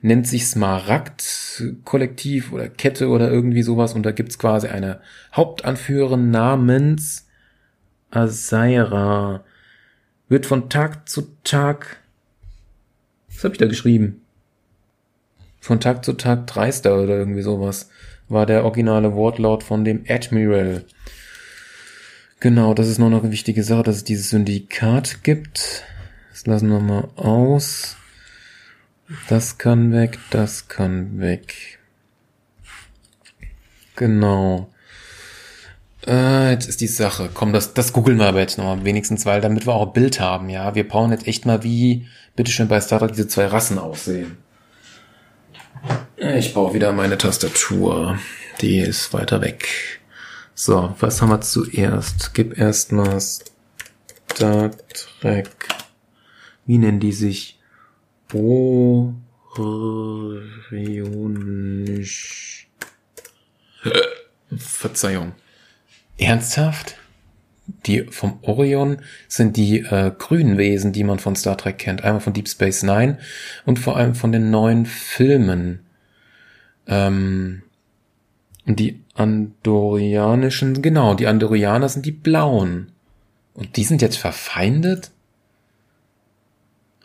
Nennt sich Smaragd-Kollektiv oder Kette oder irgendwie sowas. Und da gibt's quasi eine Hauptanführerin namens Asaira. Wird von Tag zu Tag. Was habe ich da geschrieben? Von Tag zu Tag dreister oder irgendwie sowas war der originale Wortlaut von dem Admiral. Genau, das ist noch eine wichtige Sache, dass es dieses Syndikat gibt. Das lassen wir mal aus. Das kann weg, das kann weg. Genau. Äh, jetzt ist die Sache. Komm, das, das googeln wir aber jetzt nochmal wenigstens, weil damit wir auch ein Bild haben, ja. Wir brauchen jetzt echt mal, wie bitteschön bei Star Trek diese zwei Rassen aussehen. Ich brauche wieder meine Tastatur. Die ist weiter weg. So, was haben wir zuerst? Gib erstmal Star Trek. Wie nennen die sich? Orionisch. Verzeihung. Ernsthaft? Die vom Orion sind die äh, grünen Wesen, die man von Star Trek kennt. Einmal von Deep Space Nine und vor allem von den neuen Filmen. Ähm, die Andorianischen, genau, die Andorianer sind die Blauen. Und die sind jetzt verfeindet?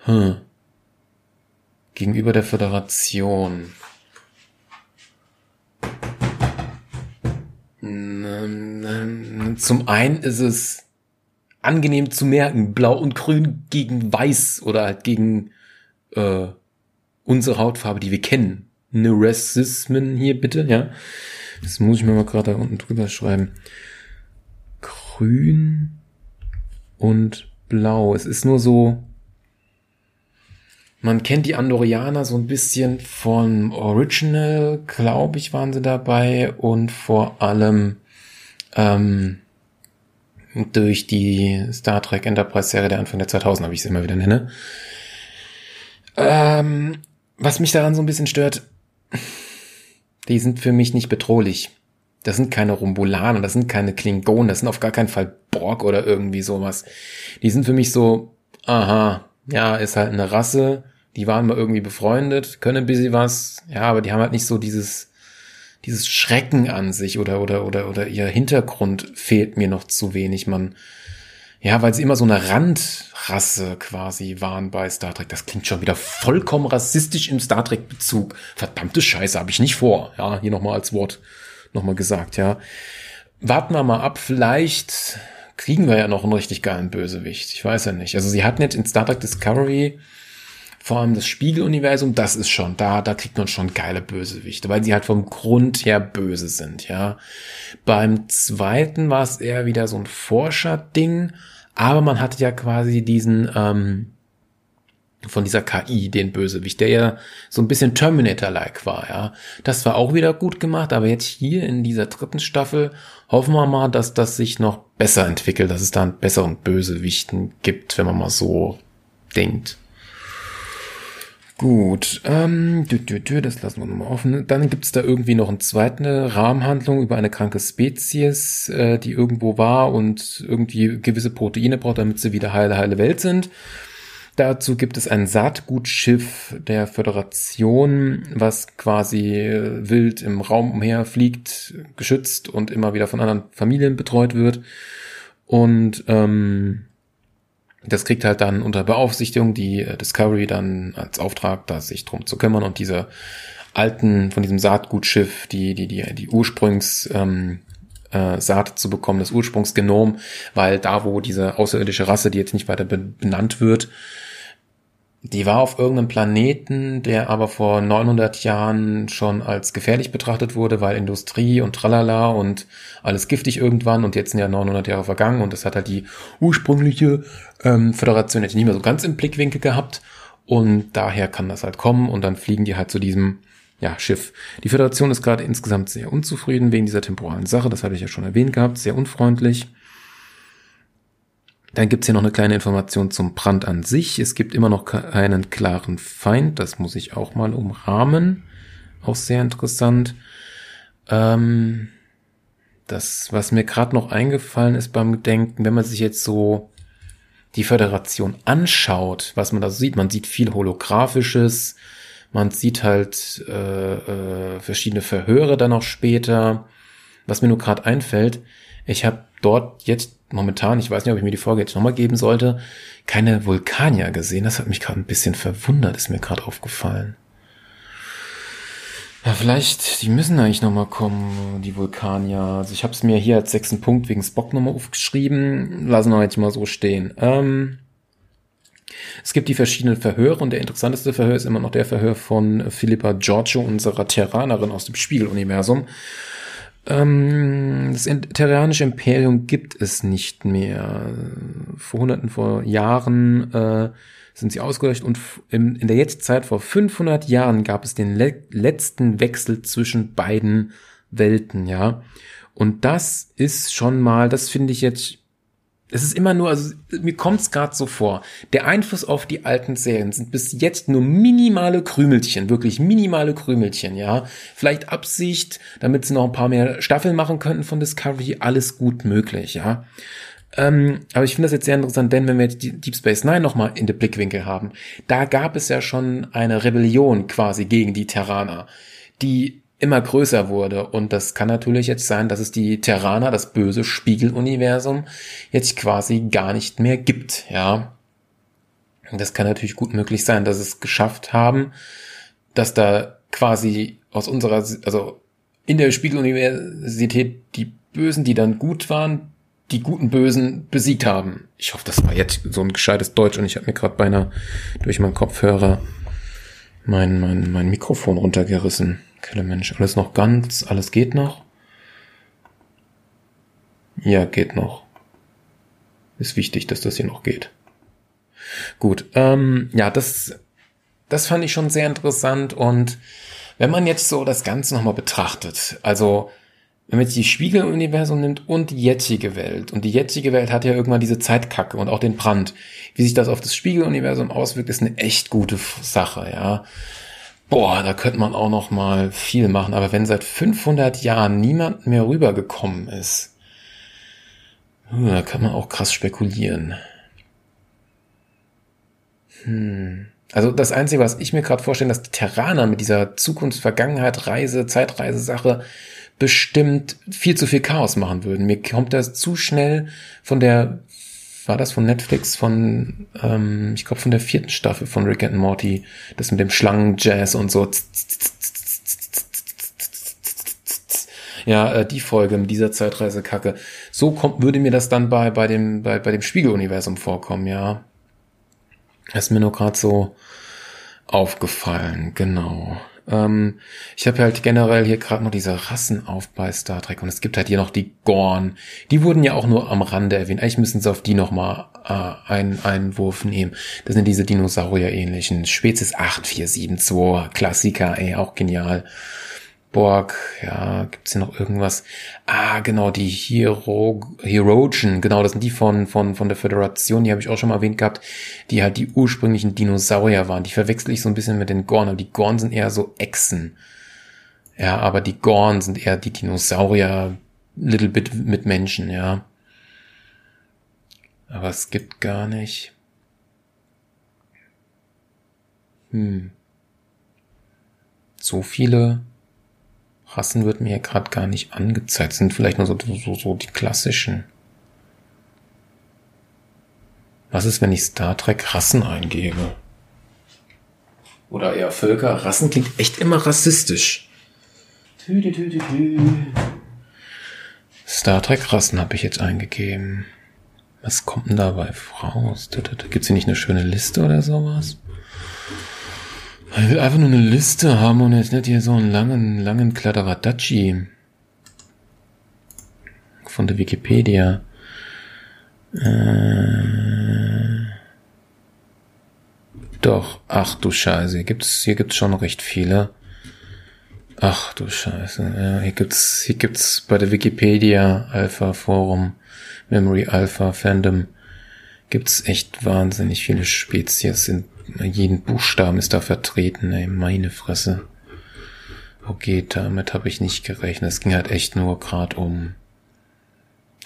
Hm. Gegenüber der Föderation. Zum einen ist es angenehm zu merken, blau und grün gegen weiß oder halt gegen äh, unsere Hautfarbe, die wir kennen. Neurasismen hier bitte, ja. Das muss ich mir mal gerade da unten drüber schreiben. Grün und blau. Es ist nur so, man kennt die Andorianer so ein bisschen von Original, glaube ich, waren sie dabei und vor allem ähm, durch die Star Trek Enterprise Serie der Anfang der 2000 wie ich es immer wieder nenne. Ähm, was mich daran so ein bisschen stört, die sind für mich nicht bedrohlich. Das sind keine Rumbulaner, das sind keine Klingonen, das sind auf gar keinen Fall Borg oder irgendwie sowas. Die sind für mich so, aha, ja, ist halt eine Rasse, die waren mal irgendwie befreundet, können ein bisschen was, ja, aber die haben halt nicht so dieses, dieses Schrecken an sich oder, oder, oder, oder ihr Hintergrund fehlt mir noch zu wenig. Man, ja, weil sie immer so eine Randrasse quasi waren bei Star Trek. Das klingt schon wieder vollkommen rassistisch im Star Trek Bezug. Verdammte Scheiße, habe ich nicht vor. Ja, hier nochmal als Wort nochmal gesagt, ja. Warten wir mal ab, vielleicht kriegen wir ja noch einen richtig geilen Bösewicht. Ich weiß ja nicht. Also sie hatten jetzt in Star Trek Discovery vor allem das Spiegeluniversum, das ist schon, da, da kriegt man schon geile Bösewichte, weil sie halt vom Grund her böse sind, ja. Beim zweiten war es eher wieder so ein Forscher-Ding, aber man hatte ja quasi diesen, ähm, von dieser KI, den Bösewicht, der ja so ein bisschen Terminator-like war, ja. Das war auch wieder gut gemacht, aber jetzt hier in dieser dritten Staffel hoffen wir mal, dass das sich noch besser entwickelt, dass es da einen besseren Bösewichten gibt, wenn man mal so denkt. Gut, ähm, das lassen wir nochmal offen. Dann gibt's da irgendwie noch eine zweite Rahmenhandlung über eine kranke Spezies, äh, die irgendwo war und irgendwie gewisse Proteine braucht, damit sie wieder heile, heile Welt sind. Dazu gibt es ein Saatgutschiff der Föderation, was quasi äh, wild im Raum umherfliegt, geschützt und immer wieder von anderen Familien betreut wird. Und ähm, das kriegt halt dann unter Beaufsichtigung die äh, Discovery dann als Auftrag, da sich drum zu kümmern. Und diese alten, von diesem Saatgutschiff, die, die, die, die Ursprungs, ähm, äh, Saat zu bekommen, das Ursprungsgenom, weil da, wo diese außerirdische Rasse, die jetzt nicht weiter benannt wird, die war auf irgendeinem Planeten, der aber vor 900 Jahren schon als gefährlich betrachtet wurde, weil Industrie und tralala und alles giftig irgendwann und jetzt sind ja 900 Jahre vergangen und das hat halt die ursprüngliche ähm, Föderation jetzt nicht mehr so ganz im Blickwinkel gehabt und daher kann das halt kommen und dann fliegen die halt zu diesem ja, Schiff. Die Föderation ist gerade insgesamt sehr unzufrieden wegen dieser temporalen Sache, das hatte ich ja schon erwähnt gehabt, sehr unfreundlich. Dann gibt's hier noch eine kleine Information zum Brand an sich. Es gibt immer noch keinen klaren Feind. Das muss ich auch mal umrahmen. Auch sehr interessant. Ähm, das, was mir gerade noch eingefallen ist beim Denken, wenn man sich jetzt so die Föderation anschaut, was man da sieht, man sieht viel holographisches, man sieht halt äh, äh, verschiedene Verhöre dann auch später. Was mir nur gerade einfällt, ich habe dort jetzt momentan, ich weiß nicht, ob ich mir die Folge jetzt nochmal geben sollte, keine Vulkanier gesehen. Das hat mich gerade ein bisschen verwundert, ist mir gerade aufgefallen. Ja, vielleicht, die müssen eigentlich nochmal kommen, die Vulkanier. Also ich habe es mir hier als sechsten Punkt wegen Spock nochmal aufgeschrieben. Lassen wir jetzt mal so stehen. Ähm, es gibt die verschiedenen Verhöre und der interessanteste Verhör ist immer noch der Verhör von Philippa Giorgio, unserer Terranerin aus dem Spiegeluniversum. Ähm, das Terranische Imperium gibt es nicht mehr. Vor hunderten vor Jahren äh, sind sie ausgelöscht und in, in der Jetztzeit vor 500 Jahren gab es den le letzten Wechsel zwischen beiden Welten, ja. Und das ist schon mal, das finde ich jetzt es ist immer nur, also mir kommt es gerade so vor, der Einfluss auf die alten Serien sind bis jetzt nur minimale Krümelchen, wirklich minimale Krümelchen, ja. Vielleicht Absicht, damit sie noch ein paar mehr Staffeln machen könnten von Discovery, alles gut möglich, ja. Ähm, aber ich finde das jetzt sehr interessant, denn wenn wir jetzt Deep Space Nine nochmal in den Blickwinkel haben, da gab es ja schon eine Rebellion quasi gegen die Terraner, die immer größer wurde. Und das kann natürlich jetzt sein, dass es die Terraner, das böse Spiegeluniversum, jetzt quasi gar nicht mehr gibt, ja. Das kann natürlich gut möglich sein, dass es geschafft haben, dass da quasi aus unserer, also in der Spiegeluniversität die Bösen, die dann gut waren, die guten Bösen besiegt haben. Ich hoffe, das war jetzt so ein gescheites Deutsch und ich habe mir gerade beinahe durch meinen Kopfhörer mein, mein, mein Mikrofon runtergerissen. Okay, Mensch, alles noch ganz, alles geht noch? Ja, geht noch. Ist wichtig, dass das hier noch geht. Gut, ähm, ja, das, das fand ich schon sehr interessant und wenn man jetzt so das Ganze nochmal betrachtet, also wenn man jetzt die Spiegeluniversum nimmt und die jetzige Welt, und die jetzige Welt hat ja irgendwann diese Zeitkacke und auch den Brand, wie sich das auf das Spiegeluniversum auswirkt, ist eine echt gute Sache, ja. Boah, da könnte man auch noch mal viel machen. Aber wenn seit 500 Jahren niemand mehr rübergekommen ist, da kann man auch krass spekulieren. Hm. Also das Einzige, was ich mir gerade vorstelle, dass die Terraner mit dieser Zukunft-Vergangenheit-Reise, Zeitreise-Sache bestimmt viel zu viel Chaos machen würden. Mir kommt das zu schnell von der war das von Netflix von, ähm, ich glaube von der vierten Staffel von Rick and Morty, das mit dem Schlangenjazz und so. Ja, äh, die Folge mit dieser Zeitreisekacke. So kommt, würde mir das dann bei, bei dem, bei, bei dem Spiegeluniversum vorkommen, ja. Das ist mir nur gerade so aufgefallen, genau. Ähm, ich habe halt generell hier gerade noch diese Rassen auf bei Star Trek und es gibt halt hier noch die Gorn. Die wurden ja auch nur am Rande erwähnt. Eigentlich müssen sie auf die nochmal äh, einen Einwurf nehmen. Das sind diese Dinosaurier-ähnlichen. Spezies 8472, Klassiker, ey, auch genial. Borg, ja, gibt's hier noch irgendwas? Ah, genau, die Hero, Herogen, genau, das sind die von, von, von der Föderation, die habe ich auch schon mal erwähnt gehabt, die halt die ursprünglichen Dinosaurier waren. Die verwechsel ich so ein bisschen mit den Gorn, aber die Gorn sind eher so Echsen. Ja, aber die Gorn sind eher die Dinosaurier, little bit mit Menschen, ja. Aber es gibt gar nicht. Hm. So viele Rassen wird mir gerade gar nicht angezeigt. Das sind vielleicht nur so, so, so die klassischen. Was ist, wenn ich Star Trek Rassen eingebe? Oder eher Völker. Rassen klingt echt immer rassistisch. Star Trek Rassen habe ich jetzt eingegeben. Was kommt denn dabei raus? Gibt's hier nicht eine schöne Liste oder sowas? Ich will einfach nur eine Liste haben und jetzt nicht hier so einen langen, langen Kladderadatschi von der Wikipedia. Äh, doch, ach du Scheiße, hier gibt's, hier gibt's schon recht viele. Ach du Scheiße, ja, hier gibt's, hier gibt's bei der Wikipedia Alpha Forum, Memory Alpha Fandom, gibt's echt wahnsinnig viele Spezies sind jeden Buchstaben ist da vertreten, ey, meine Fresse. Okay, damit habe ich nicht gerechnet. Es ging halt echt nur gerade um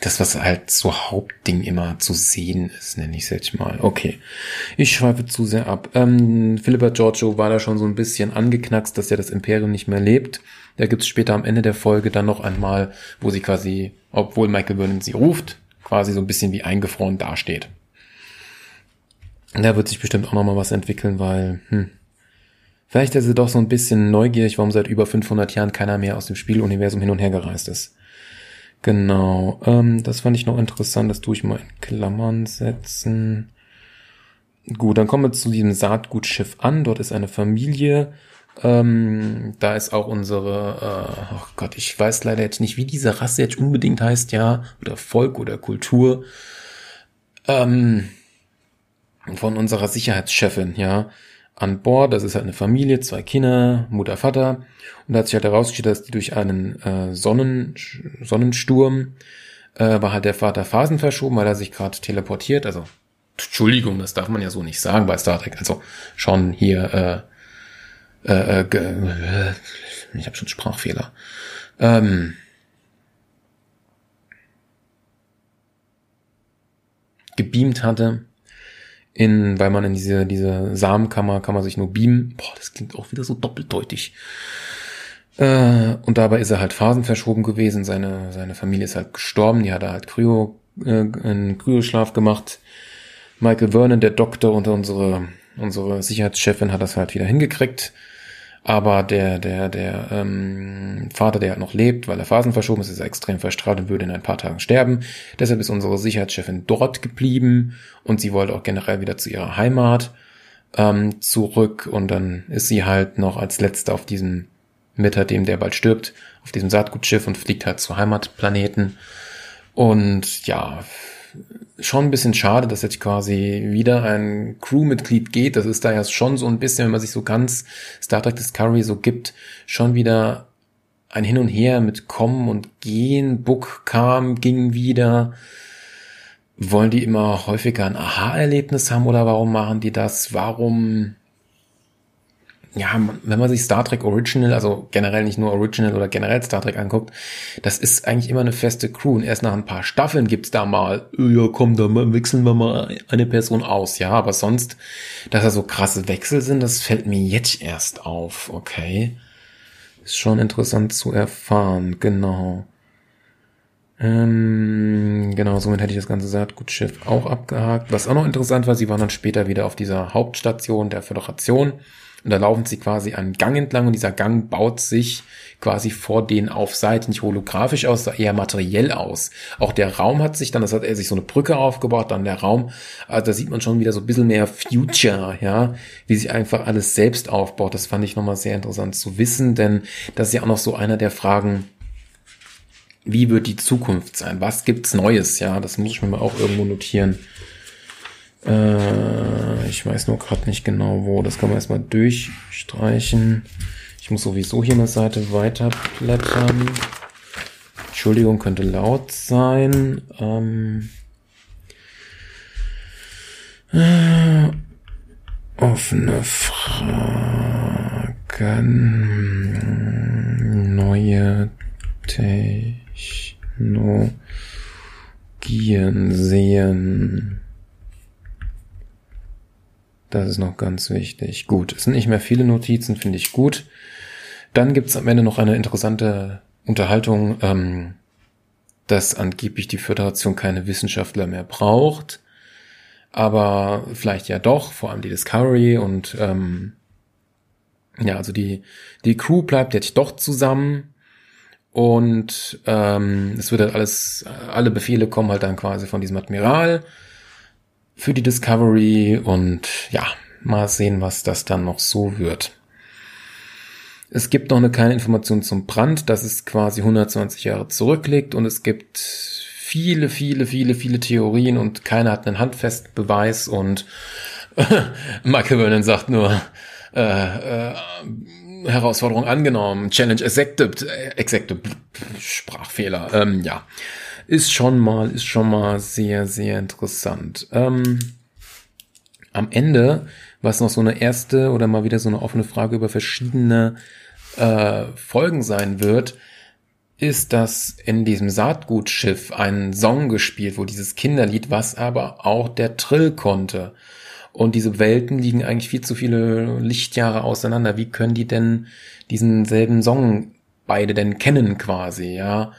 das, was halt so Hauptding immer zu sehen ist, nenne ich es jetzt mal. Okay, ich schweife zu sehr ab. Ähm, Philippa Giorgio war da schon so ein bisschen angeknackst, dass ja das Imperium nicht mehr lebt. Da gibt's später am Ende der Folge dann noch einmal, wo sie quasi, obwohl Michael Vernon sie ruft, quasi so ein bisschen wie eingefroren dasteht. Da wird sich bestimmt auch nochmal was entwickeln, weil, hm, vielleicht ist sie doch so ein bisschen neugierig, warum seit über 500 Jahren keiner mehr aus dem Spieluniversum hin und her gereist ist. Genau, ähm, das fand ich noch interessant, das tue ich mal in Klammern setzen. Gut, dann kommen wir zu diesem Saatgutschiff an. Dort ist eine Familie. Ähm, da ist auch unsere, äh, oh Gott, ich weiß leider jetzt nicht, wie diese Rasse jetzt unbedingt heißt, ja, oder Volk oder Kultur. Ähm, von unserer Sicherheitschefin, ja, an Bord. Das ist halt eine Familie, zwei Kinder, Mutter, Vater. Und da hat sich halt herausgestellt, dass die durch einen äh, Sonnen, Sonnensturm äh, war halt der Vater Phasen verschoben, weil er sich gerade teleportiert. Also, Entschuldigung, das darf man ja so nicht sagen bei Star Trek. Also schon hier, äh, äh, äh, ich habe schon Sprachfehler. Ähm, gebeamt hatte in, weil man in diese, diese Samenkammer kann man sich nur beamen. Boah, das klingt auch wieder so doppeldeutig. Äh, und dabei ist er halt phasenverschoben gewesen. Seine, seine Familie ist halt gestorben. Die hat er halt Kryo, äh, einen Kryoschlaf gemacht. Michael Vernon, der Doktor und unsere, unsere Sicherheitschefin hat das halt wieder hingekriegt. Aber der, der, der ähm, Vater, der halt noch lebt, weil er Phasen verschoben ist, ist extrem verstrahlt und würde in ein paar Tagen sterben. Deshalb ist unsere Sicherheitschefin dort geblieben und sie wollte auch generell wieder zu ihrer Heimat ähm, zurück. Und dann ist sie halt noch als letzte auf diesem Mitter, dem der bald stirbt, auf diesem Saatgutschiff und fliegt halt zu Heimatplaneten. Und ja, schon ein bisschen schade, dass jetzt quasi wieder ein Crewmitglied geht. Das ist da ja schon so ein bisschen, wenn man sich so ganz Star Trek Discovery so gibt, schon wieder ein Hin und Her mit Kommen und Gehen. Book kam, ging wieder. Wollen die immer häufiger ein Aha-Erlebnis haben oder warum machen die das? Warum ja, wenn man sich Star Trek Original, also generell nicht nur Original oder generell Star Trek anguckt, das ist eigentlich immer eine feste Crew. Und erst nach ein paar Staffeln gibt's da mal, ja komm, da wechseln wir mal eine Person aus. Ja, aber sonst, dass da so krasse Wechsel sind, das fällt mir jetzt erst auf. Okay. Ist schon interessant zu erfahren, genau. Ähm, genau, somit hätte ich das ganze Saatgutschiff auch abgehakt. Was auch noch interessant war, sie waren dann später wieder auf dieser Hauptstation der Föderation und da laufen sie quasi einen Gang entlang und dieser Gang baut sich quasi vor denen auf Seite nicht holographisch aus, sondern eher materiell aus. Auch der Raum hat sich dann, das hat er sich so eine Brücke aufgebaut, dann der Raum, also da sieht man schon wieder so ein bisschen mehr Future, ja, wie sich einfach alles selbst aufbaut. Das fand ich nochmal sehr interessant zu wissen, denn das ist ja auch noch so einer der Fragen, wie wird die Zukunft sein? Was gibt's Neues? Ja, das muss ich mir mal auch irgendwo notieren. Äh, ich weiß nur gerade nicht genau wo. Das kann man erstmal durchstreichen. Ich muss sowieso hier eine Seite weiterblättern. Entschuldigung, könnte laut sein. Ähm, äh, offene Fragen. Neue. Technologien sehen. Das ist noch ganz wichtig. Gut, es sind nicht mehr viele Notizen, finde ich gut. Dann gibt es am Ende noch eine interessante Unterhaltung, ähm, dass angeblich die Föderation keine Wissenschaftler mehr braucht. Aber vielleicht ja doch, vor allem die Discovery und ähm, ja, also die, die Crew bleibt jetzt doch zusammen und ähm, es wird halt alles, alle Befehle kommen halt dann quasi von diesem Admiral für die Discovery und ja, mal sehen, was das dann noch so wird. Es gibt noch eine kleine Information zum Brand, dass es quasi 120 Jahre zurückliegt und es gibt viele, viele, viele, viele Theorien und keiner hat einen handfesten Beweis und <laughs> Michael Vernon sagt nur, äh, äh, Herausforderung angenommen, Challenge accepted, accepted, Sprachfehler, ähm, ja, ist schon mal, ist schon mal sehr, sehr interessant. Ähm, am Ende, was noch so eine erste oder mal wieder so eine offene Frage über verschiedene äh, Folgen sein wird, ist, dass in diesem Saatgutschiff ein Song gespielt wurde, dieses Kinderlied, was aber auch der Trill konnte. Und diese Welten liegen eigentlich viel zu viele Lichtjahre auseinander. Wie können die denn diesen selben Song beide denn kennen quasi, ja?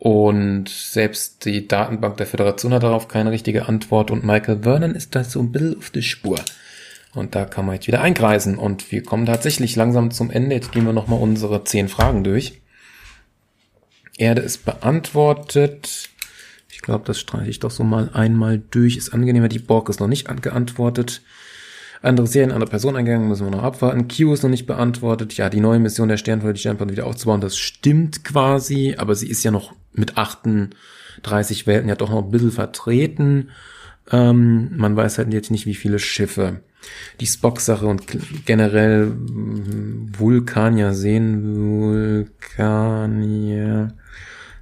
Und selbst die Datenbank der Föderation hat darauf keine richtige Antwort und Michael Vernon ist da so ein bisschen auf der Spur. Und da kann man jetzt wieder einkreisen und wir kommen tatsächlich langsam zum Ende. Jetzt gehen wir nochmal unsere zehn Fragen durch. Erde ist beantwortet. Ich glaube, das streiche ich doch so mal einmal durch. Ist angenehmer. Die Borg ist noch nicht geantwortet. Andere Serien, andere Person eingegangen, müssen wir noch abwarten. Q ist noch nicht beantwortet. Ja, die neue Mission der Sternflotte, die Sternflotte wieder aufzubauen, das stimmt quasi, aber sie ist ja noch mit 38 Welten ja doch noch ein bisschen vertreten. Ähm, man weiß halt jetzt nicht, wie viele Schiffe. Die Spock-Sache und generell mm, Vulkanier sehen, Vulkanier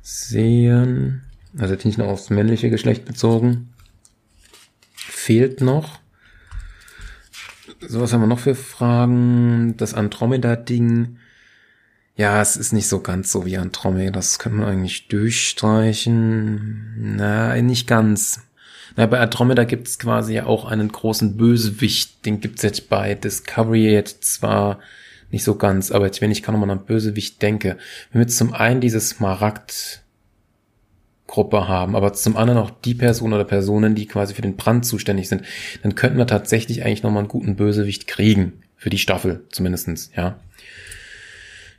sehen also jetzt nicht nur aufs männliche Geschlecht bezogen, fehlt noch. So, was haben wir noch für Fragen? Das Andromeda-Ding. Ja, es ist nicht so ganz so wie Andromeda. Das können wir eigentlich durchstreichen. Na, nicht ganz. Na, bei Andromeda gibt es quasi ja auch einen großen Bösewicht. Den gibt's jetzt bei Discovery jetzt zwar nicht so ganz, aber jetzt, wenn ich kann nochmal an Bösewicht denke. Wenn wir jetzt zum einen dieses Smaragd Gruppe haben, aber zum anderen auch die Person oder Personen, die quasi für den Brand zuständig sind, dann könnten wir tatsächlich eigentlich nochmal einen guten Bösewicht kriegen. Für die Staffel zumindestens, ja.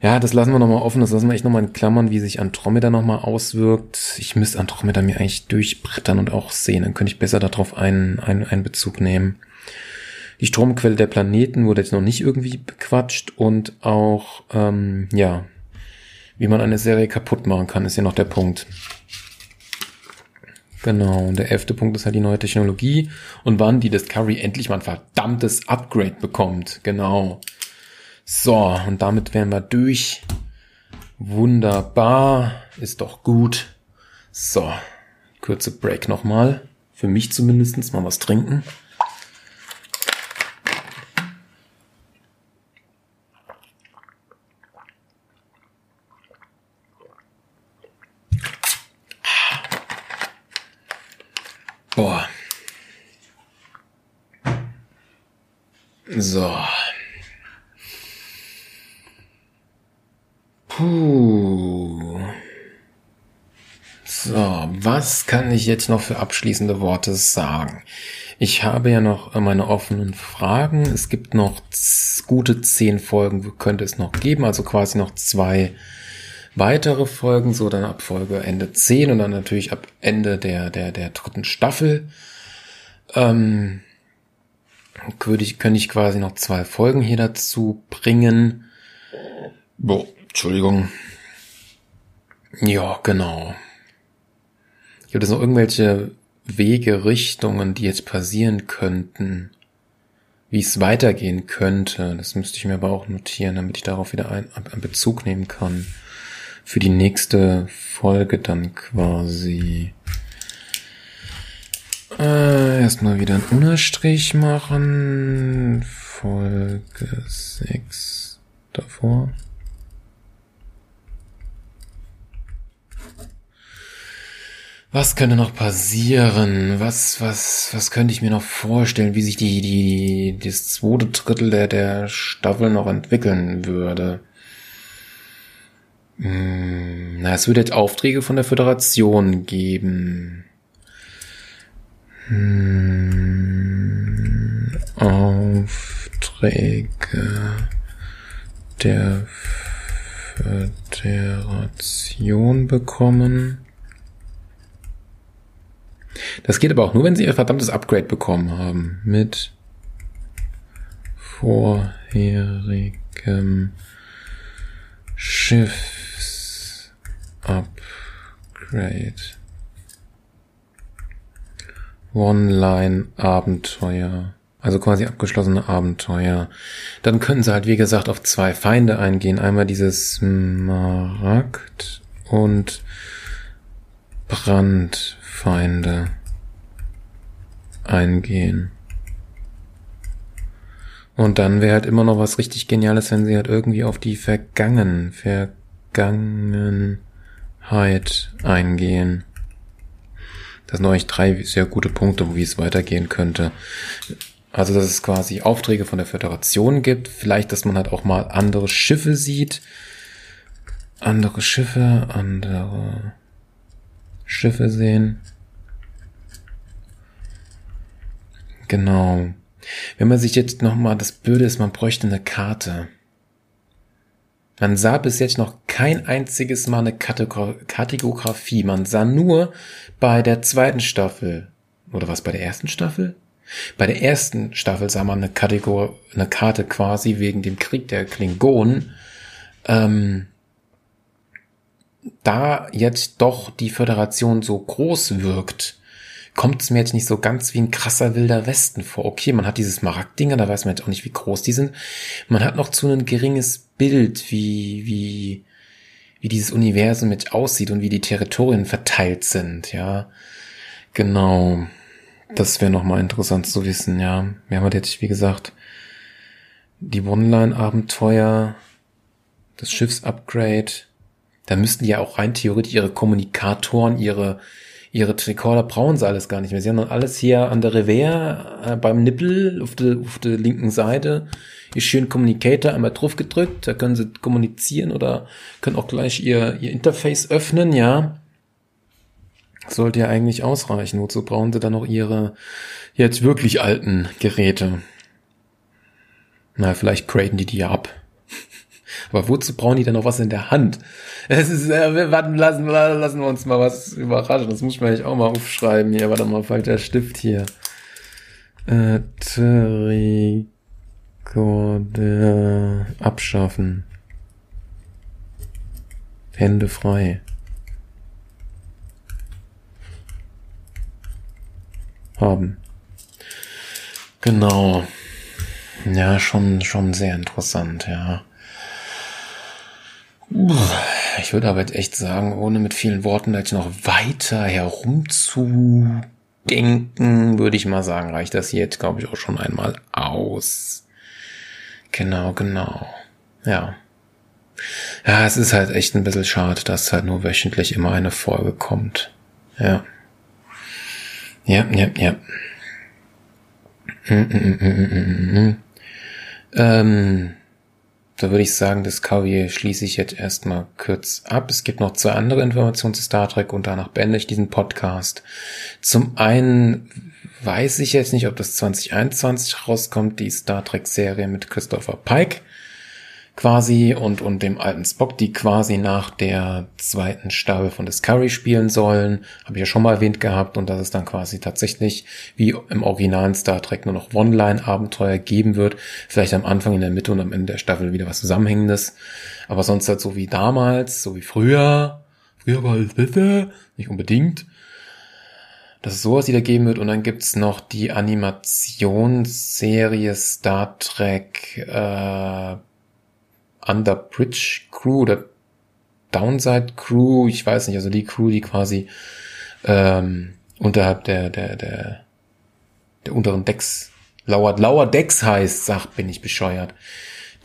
Ja, das lassen wir nochmal offen, das lassen wir echt nochmal in Klammern, wie sich Andromeda nochmal auswirkt. Ich müsste Andromeda mir eigentlich durchbrettern und auch sehen, dann könnte ich besser darauf einen, einen, einen Bezug nehmen. Die Stromquelle der Planeten wurde jetzt noch nicht irgendwie bequatscht und auch, ähm, ja, wie man eine Serie kaputt machen kann, ist ja noch der Punkt. Genau, und der elfte Punkt ist halt die neue Technologie und wann die Discovery endlich mal ein verdammtes Upgrade bekommt. Genau. So, und damit wären wir durch. Wunderbar. Ist doch gut. So, kurze Break nochmal. Für mich zumindestens mal was trinken. Boah. So. Puh. So. Was kann ich jetzt noch für abschließende Worte sagen? Ich habe ja noch meine offenen Fragen. Es gibt noch gute zehn Folgen, könnte es noch geben, also quasi noch zwei weitere Folgen, so dann ab Folge Ende 10 und dann natürlich ab Ende der, der, der dritten Staffel. Ähm, würde ich, könnte ich quasi noch zwei Folgen hier dazu bringen. Boah, Entschuldigung. Ja, genau. Gibt es noch irgendwelche Wege, Richtungen, die jetzt passieren könnten? Wie es weitergehen könnte? Das müsste ich mir aber auch notieren, damit ich darauf wieder einen Bezug nehmen kann. Für die nächste Folge dann quasi. Äh, erstmal wieder einen Unterstrich machen. Folge 6 davor. Was könnte noch passieren? Was, was, was könnte ich mir noch vorstellen, wie sich die, die, das zweite Drittel der, der Staffel noch entwickeln würde? Hm, na, es würde jetzt Aufträge von der Föderation geben. Hm, Aufträge der Föderation bekommen. Das geht aber auch nur, wenn sie ihr verdammtes Upgrade bekommen haben. Mit vorherigem Schiffsupgrade. One-Line-Abenteuer. Also quasi abgeschlossene Abenteuer. Dann können sie halt, wie gesagt, auf zwei Feinde eingehen. Einmal dieses Marakt und Brandfeinde eingehen. Und dann wäre halt immer noch was richtig Geniales, wenn sie halt irgendwie auf die Vergangen, Vergangenheit eingehen. Das sind eigentlich drei sehr gute Punkte, wie es weitergehen könnte. Also, dass es quasi Aufträge von der Föderation gibt. Vielleicht, dass man halt auch mal andere Schiffe sieht. Andere Schiffe, andere Schiffe sehen. Genau. Wenn man sich jetzt nochmal, das Blöde ist, man bräuchte eine Karte. Man sah bis jetzt noch kein einziges Mal eine Kategorie. Man sah nur bei der zweiten Staffel, oder was, bei der ersten Staffel? Bei der ersten Staffel sah man eine Kategorie, eine Karte quasi wegen dem Krieg der Klingonen. Ähm, da jetzt doch die Föderation so groß wirkt, kommt es mir jetzt nicht so ganz wie ein krasser wilder Westen vor. Okay, man hat diese Smaragddinger, da weiß man jetzt auch nicht, wie groß die sind. Man hat noch zu ein geringes Bild, wie, wie, wie dieses Universum mit aussieht und wie die Territorien verteilt sind, ja. Genau. Das wäre nochmal interessant zu wissen, ja. Wir haben halt jetzt, wie gesagt, die One-Line-Abenteuer, das Schiffsupgrade. Da müssten ja auch rein theoretisch ihre Kommunikatoren, ihre ihre Tricorder brauchen sie alles gar nicht mehr. Sie haben dann alles hier an der Revers äh, beim Nippel auf der, auf der linken Seite. Ist schön Communicator einmal drauf gedrückt, da können sie kommunizieren oder können auch gleich ihr, ihr Interface öffnen, ja. Sollte ja eigentlich ausreichen. Wozu brauchen sie dann noch ihre jetzt wirklich alten Geräte? Na, vielleicht graden die die ja ab. Aber wozu brauchen die denn noch was in der Hand? Es ist, äh, wir warten, lassen, lassen wir uns mal was überraschen. Das muss ich mir eigentlich auch mal aufschreiben hier. Warte mal, fällt der Stift hier. Äh, Trikorde abschaffen. Hände frei. Haben. Genau. Ja, schon, schon sehr interessant, ja. Ich würde aber jetzt echt sagen, ohne mit vielen Worten jetzt noch weiter herumzudenken, würde ich mal sagen, reicht das jetzt, glaube ich, auch schon einmal aus. Genau, genau. Ja. Ja, es ist halt echt ein bisschen schade, dass halt nur wöchentlich immer eine Folge kommt. Ja. Ja, ja, ja. Mm, mm, mm, ähm, da würde ich sagen, Discovery schließe ich jetzt erstmal kurz ab. Es gibt noch zwei andere Informationen zu Star Trek und danach beende ich diesen Podcast. Zum einen weiß ich jetzt nicht, ob das 2021 rauskommt, die Star Trek Serie mit Christopher Pike quasi und, und dem alten Spock, die quasi nach der zweiten Staffel von Discovery spielen sollen. Habe ich ja schon mal erwähnt gehabt und dass es dann quasi tatsächlich wie im originalen Star Trek nur noch One-Line-Abenteuer geben wird. Vielleicht am Anfang, in der Mitte und am Ende der Staffel wieder was Zusammenhängendes. Aber sonst halt so wie damals, so wie früher. Früher war es besser. Nicht unbedingt dass es sowas wieder geben wird. Und dann gibt's noch die Animationsserie Star Trek äh, Underbridge Crew oder Downside Crew, ich weiß nicht, also die Crew, die quasi ähm, unterhalb der, der, der, der unteren Decks lauert. Lauer Decks heißt, sagt, bin ich bescheuert.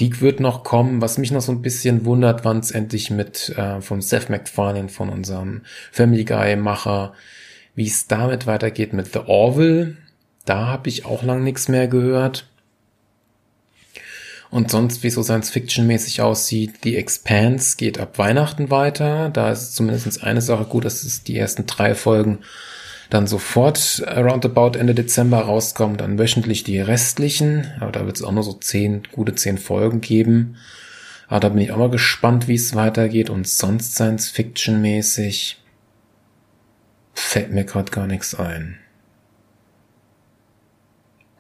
Die wird noch kommen. Was mich noch so ein bisschen wundert, wann es endlich mit äh, von Seth MacFarlane, von unserem Family Guy Macher, wie es damit weitergeht mit The Orville. Da habe ich auch lang nichts mehr gehört. Und sonst, wie so Science-Fiction-mäßig aussieht, The Expanse geht ab Weihnachten weiter. Da ist zumindest eine Sache gut, dass es die ersten drei Folgen dann sofort roundabout Ende Dezember rauskommen, dann wöchentlich die restlichen. Aber da wird es auch nur so zehn, gute zehn Folgen geben. Aber da bin ich auch mal gespannt, wie es weitergeht. Und sonst Science-Fiction-mäßig fällt mir gerade gar nichts ein.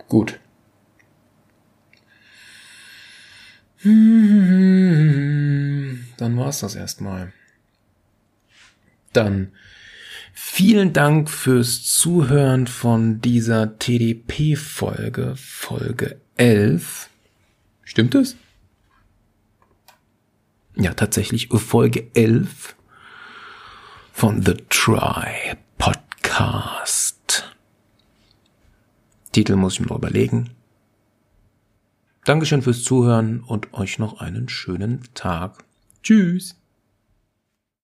Gut. <laughs> Dann war's das erstmal. Dann vielen Dank fürs Zuhören von dieser TDP-Folge, Folge 11. Stimmt es? Ja, tatsächlich Folge 11 von The Try Podcast. Titel muss ich mir noch überlegen. Dankeschön fürs Zuhören und euch noch einen schönen Tag. Tschüss.